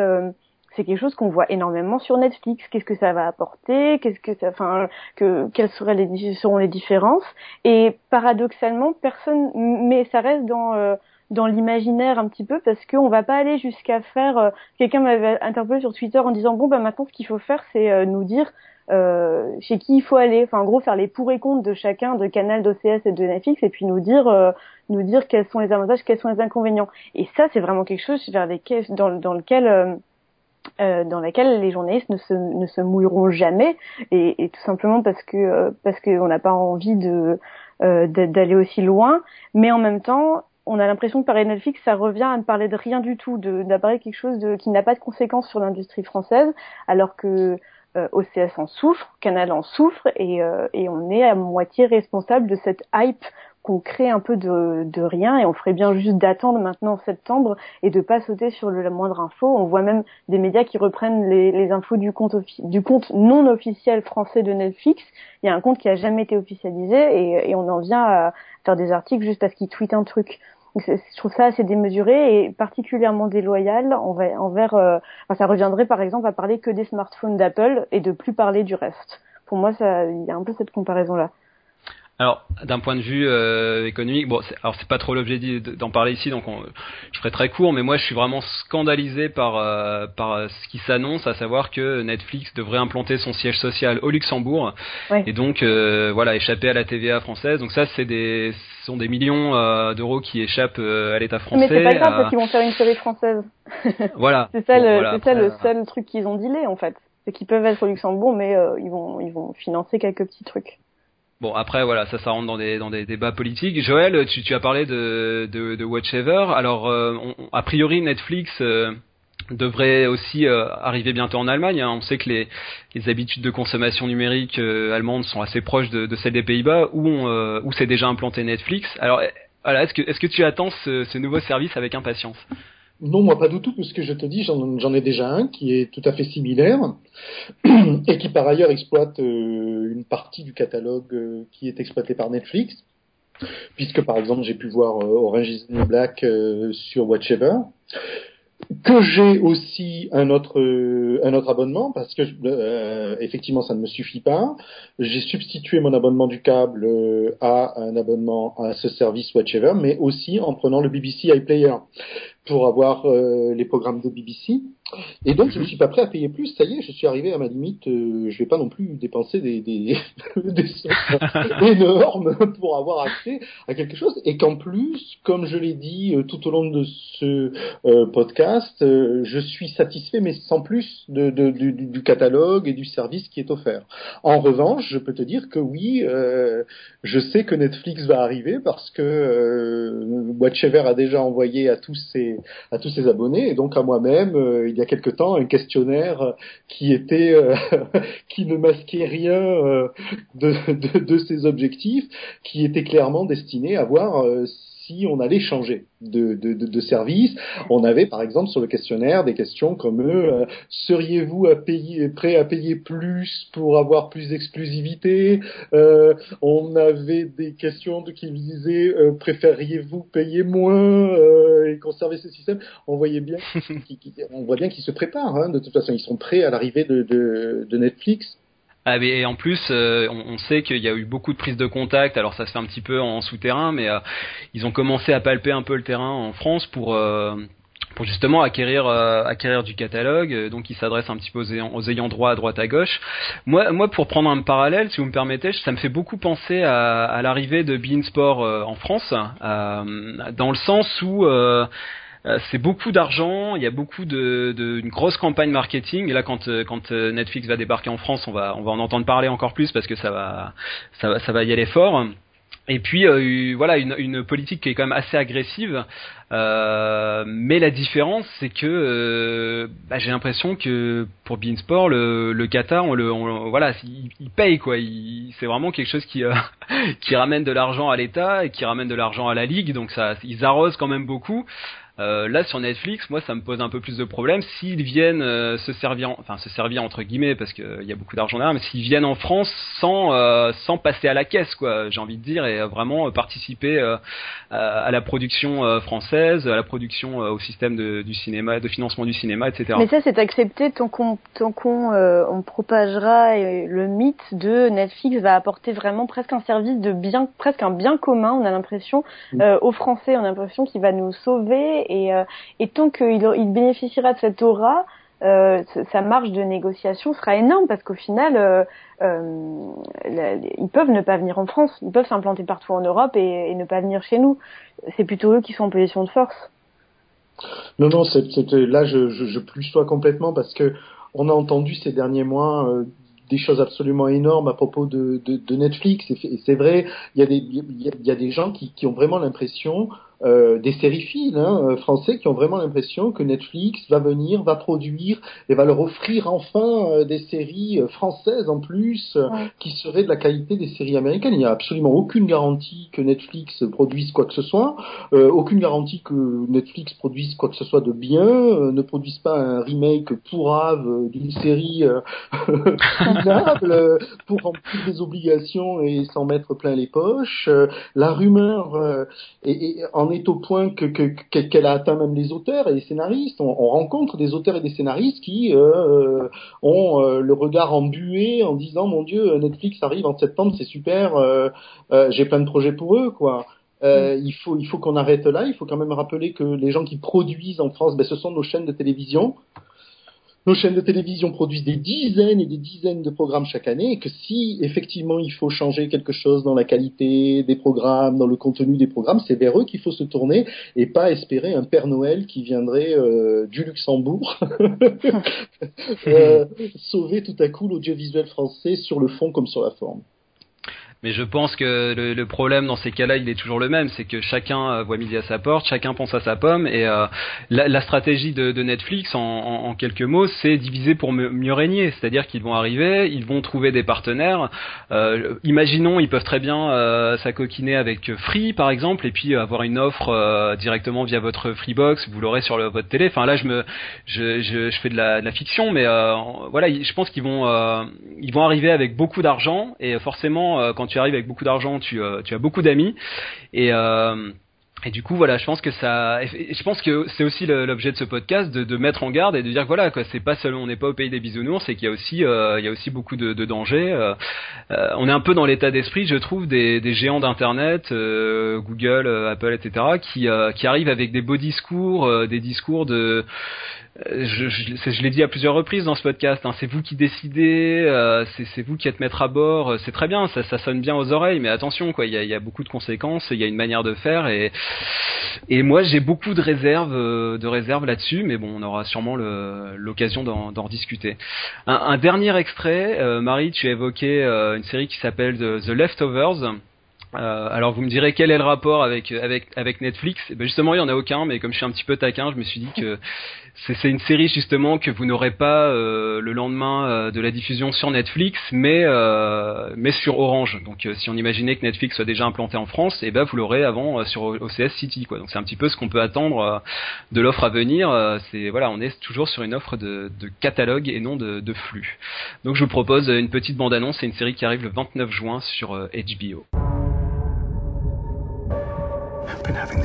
c'est quelque chose qu'on voit énormément sur Netflix. Qu'est-ce que ça va apporter? Qu'est-ce que ça, enfin, que quelles seraient les seront les différences? Et paradoxalement, personne, mais ça reste dans euh, dans l'imaginaire un petit peu parce qu'on va pas aller jusqu'à faire. Euh, quelqu'un m'avait interpellé sur Twitter en disant bon bah maintenant ce qu'il faut faire c'est euh, nous dire chez qui il faut aller. Enfin en gros faire les pour et contre de chacun de Canal, d'OCS et de Netflix et puis nous dire nous dire quels sont les avantages, quels sont les inconvénients. Et ça c'est vraiment quelque chose vers lesquels, dans, dans lequel euh, dans laquelle les journalistes ne se, ne se mouilleront jamais. Et, et tout simplement parce que euh, parce qu'on n'a pas envie de euh, d'aller aussi loin. Mais en même temps on a l'impression que par Netflix ça revient à ne parler de rien du tout de d'appareiller quelque chose de, qui n'a pas de conséquences sur l'industrie française alors que OCS en souffre, Canal en souffre et, et on est à moitié responsable de cette hype qu'on crée un peu de, de, rien et on ferait bien juste d'attendre maintenant en septembre et de pas sauter sur le, la moindre info. On voit même des médias qui reprennent les, les infos du compte, du compte non officiel français de Netflix. Il y a un compte qui a jamais été officialisé et, et on en vient à faire des articles juste parce qu'ils tweetent un truc. je trouve ça assez démesuré et particulièrement déloyal envers, euh, enfin, ça reviendrait par exemple à parler que des smartphones d'Apple et de plus parler du reste. Pour moi, il y a un peu cette comparaison là. Alors, d'un point de vue euh, économique, bon, alors c'est pas trop l'objet d'en parler ici, donc je ferai très court, mais moi je suis vraiment scandalisé par euh, par euh, ce qui s'annonce, à savoir que Netflix devrait implanter son siège social au Luxembourg et donc voilà échapper à la TVA française. Donc ça, c'est des ce sont des millions d'euros qui échappent à l'État français. Mais c'est pas grave parce qu'ils vont faire une série française. voilà. c'est ça, le, c'est ça le seul truc qu'ils ont dealé en fait, c'est qu'ils peuvent être au Luxembourg, mais ils vont ils vont financer quelques petits trucs. Bon après voilà ça ça rentre dans des dans des débats politiques. Joël tu, tu as parlé de de, de. Alors a priori Netflix devrait aussi arriver bientôt en Allemagne. Hein. On sait que les, les, habitudes de consommation numérique allemandes sont assez proches de, de celles des Pays-Bas, où, où c'est déjà implanté Netflix. Alors, voilà, est-ce que, est-ce que tu attends ce, ce nouveau service avec impatience? Non, moi pas du tout, puisque je te dis, j'en ai déjà un qui est tout à fait similaire et qui par ailleurs exploite euh, une partie du catalogue euh, qui est exploité par Netflix, puisque par exemple j'ai pu voir euh, Orange is the Black sur Watchever que j'ai aussi un autre un autre abonnement parce que effectivement ça ne me suffit pas. J'ai substitué mon abonnement du câble à un abonnement à ce service Watchever, mais aussi en prenant le BBC iPlayer pour avoir euh, les programmes de BBC. Et donc, je ne mhm. suis pas prêt à payer plus. Ça y est, je suis arrivé à ma limite. Euh, je vais pas non plus dépenser des, des, des sommes énormes pour avoir accès à quelque chose. Et qu'en plus, comme je l'ai dit euh, tout au long de ce euh, podcast, je suis satisfait, mais sans plus de, de, du, du, catalogue et du service qui est offert. En revanche, je peux te dire que oui, je sais que Netflix va arriver parce que Watchever a déjà envoyé à tous ses à tous ses abonnés et donc à moi-même il y a quelque temps un questionnaire qui était euh, qui ne masquait rien euh, de, de, de, ses objectifs, qui était clairement destiné à voir euh, si on allait changer de, de, de, service. On avait par exemple sur le questionnaire des questions comme euh, seriez-vous à payer, prêt à payer plus pour avoir plus d'exclusivité? Euh, On avait des questions qui disaient euh, préfériez-vous payer moins euh, et conserver ce système? On voyait bien, on voit bien qu'ils se préparent. Hein, de toute façon, ils sont prêts à l'arrivée de, de Netflix. Ah, et en plus, euh, on, sait qu'il y a eu beaucoup de prises de contact. Alors ça se fait un petit peu en souterrain, mais euh, ils ont commencé à palper un peu le terrain en France pour euh, justement acquérir du catalogue. Donc ils s'adressent un petit peu aux ayants, aux droit à droite à gauche. Moi, moi, pour prendre un parallèle, si vous me permettez, ça me fait beaucoup penser à, l'arrivée de Bein Sport en France, dans le sens où euh, c'est beaucoup d'argent, il y a beaucoup de, de une grosse campagne marketing. Et là, quand euh, quand euh, Netflix va débarquer en France, on va on va en entendre parler encore plus parce que ça va ça va ça va y aller fort. Et puis voilà une, une, politique qui est quand même assez agressive, euh, mais la différence c'est que bah, j'ai l'impression que pour Beansport le, le Qatar on le voilà il, il, paye quoi, c'est vraiment quelque chose qui qui ramène de l'argent à l'État et qui ramène de l'argent à la ligue, donc ça ils arrosent quand même beaucoup. Euh, là sur Netflix, moi ça me pose un peu plus de problèmes s'ils viennent euh, se servir, enfin se servir entre guillemets parce qu'il y a beaucoup d'argent derrière, mais s'ils viennent en France sans euh, sans passer à la caisse quoi, j'ai envie de dire et vraiment participer à la production française, à la production au système de, du cinéma, de financement du cinéma, etc. Mais ça c'est accepté tant qu'on tant qu'on on propagera le mythe de Netflix va apporter vraiment presque un service de bien, presque un bien commun. On a l'impression aux Français, on a l'impression qu'il va nous sauver et, euh, et tant qu'il il bénéficiera de cette aura, euh, sa marge de négociation sera énorme parce qu'au final, euh, ils peuvent ne pas venir en France, ils peuvent s'implanter partout en Europe et, ne pas venir chez nous. C'est plutôt eux qui sont en position de force. Non, non, là je, je, plus sois complètement parce que on a entendu ces derniers mois des choses absolument énormes à propos de, Netflix. Et c'est vrai, il y, a des, gens qui ont vraiment l'impression euh, des séries filles hein, euh, français qui ont vraiment l'impression que Netflix va venir, va produire et va leur offrir enfin euh, des séries françaises en plus qui seraient de la qualité des séries américaines. Il n'y a absolument aucune garantie que Netflix produise quoi que ce soit, aucune garantie que Netflix produise quoi que ce soit de bien, ne produise pas un remake pourrave d'une série minable pour remplir des obligations et s'en mettre plein les poches. la rumeur est, en en est au point que qu'elle a atteint même les auteurs et les scénaristes. On, rencontre des auteurs et des scénaristes qui euh, euh, ont euh, le regard embué en disant mon Dieu, Netflix arrive en septembre, c'est super, j'ai plein de projets pour eux, quoi. Mm. il faut il faut qu'on arrête là. Il faut quand même rappeler que les gens qui produisent en France, ben, ce sont nos chaînes de télévision nos chaînes de télévision produisent des dizaines et des dizaines de programmes chaque année et que si effectivement il faut changer quelque chose dans la qualité des programmes, dans le contenu des programmes, c'est vers eux qu'il faut se tourner et pas espérer un Père Noël qui viendrait euh, du Luxembourg euh, sauver tout à coup l'audiovisuel français sur le fond comme sur la forme. Mais je pense que le, problème dans ces cas-là, il est toujours le même, c'est que chacun euh, voit midi à sa porte, chacun pense à sa pomme, et euh, la, stratégie de, Netflix, en, quelques mots, c'est diviser pour mieux, régner. C'est-à-dire qu'ils vont arriver, ils vont trouver des partenaires. Euh, imaginons, ils peuvent très bien s'acoquiner avec Free, par exemple, et puis avoir une offre directement via votre Freebox, vous l'aurez sur votre télé. Enfin là, je fais de la, de la, fiction, mais voilà, je pense qu'ils vont, vont arriver avec beaucoup d'argent, et forcément, quand tu arrives avec beaucoup d'argent, tu, euh, tu as beaucoup d'amis. Et euh, et du coup, voilà, je pense que ça, je pense que c'est aussi l'objet de ce podcast de, mettre en garde et de dire que voilà, quoi, c'est pas seulement, on n'est pas au pays des bisounours, c'est qu'il y a aussi, euh, il y a aussi beaucoup de, dangers. On est un peu dans l'état d'esprit, je trouve, des, des géants d'internet, Google, Apple, etc., qui, qui arrivent avec des beaux discours, des discours de, je, je, l'ai dit à plusieurs reprises dans ce podcast, hein, c'est vous qui décidez, euh, c'est vous qui êtes maître à bord, c'est très bien, ça, sonne bien aux oreilles, mais attention, il y a, beaucoup de conséquences, il y a une manière de faire, et, moi j'ai beaucoup de réserves, euh, de réserves là-dessus, mais bon, on aura sûrement l'occasion d'en rediscuter. Un, dernier extrait, euh, Marie, tu as évoqué une série qui s'appelle The Leftovers. Euh, alors vous me direz quel est le rapport avec avec avec Netflix? Eh ben Justement, il y en a aucun, mais comme je suis un petit peu taquin, je me suis dit que c'est une série justement que vous n'aurez pas euh, le lendemain euh, de la diffusion sur Netflix, mais mais sur Orange. Donc si on imaginait que Netflix soit déjà implanté en France, et eh ben vous l'aurez avant sur OCS City. Quoi. Donc c'est un petit peu ce qu'on peut attendre de l'offre à venir. c'est voilà, on est toujours sur une offre de, de catalogue et non de, de flux. Donc je vous propose une petite bande annonce. C'est une série qui arrive le 29 juin sur HBO.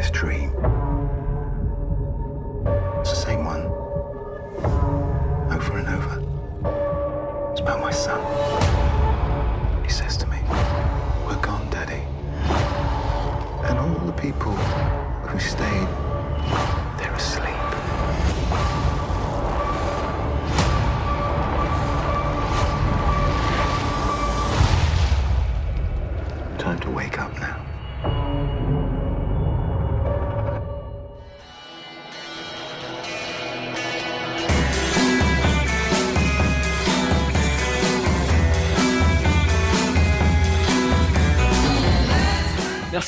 This dream.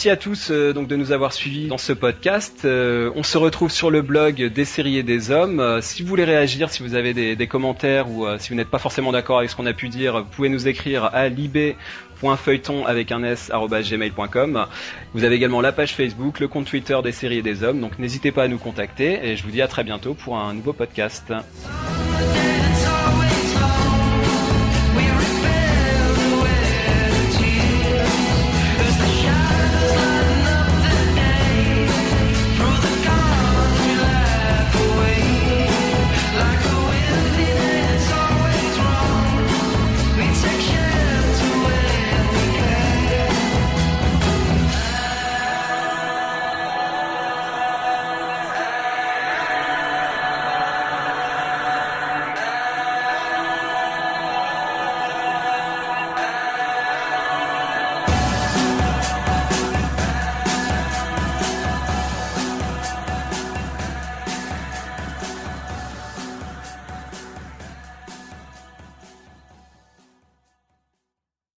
Merci à tous euh, donc de nous avoir suivis dans ce podcast. Euh, on se retrouve sur le blog des séries et des hommes. Euh, si vous voulez réagir, si vous avez des, commentaires ou si vous n'êtes pas forcément d'accord avec ce qu'on a pu dire, vous pouvez nous écrire à libé.feuilleton avec un s gmail.com. Vous avez également la page Facebook, le compte Twitter des séries et des hommes. Donc n'hésitez pas à nous contacter et je vous dis à très bientôt pour un nouveau podcast.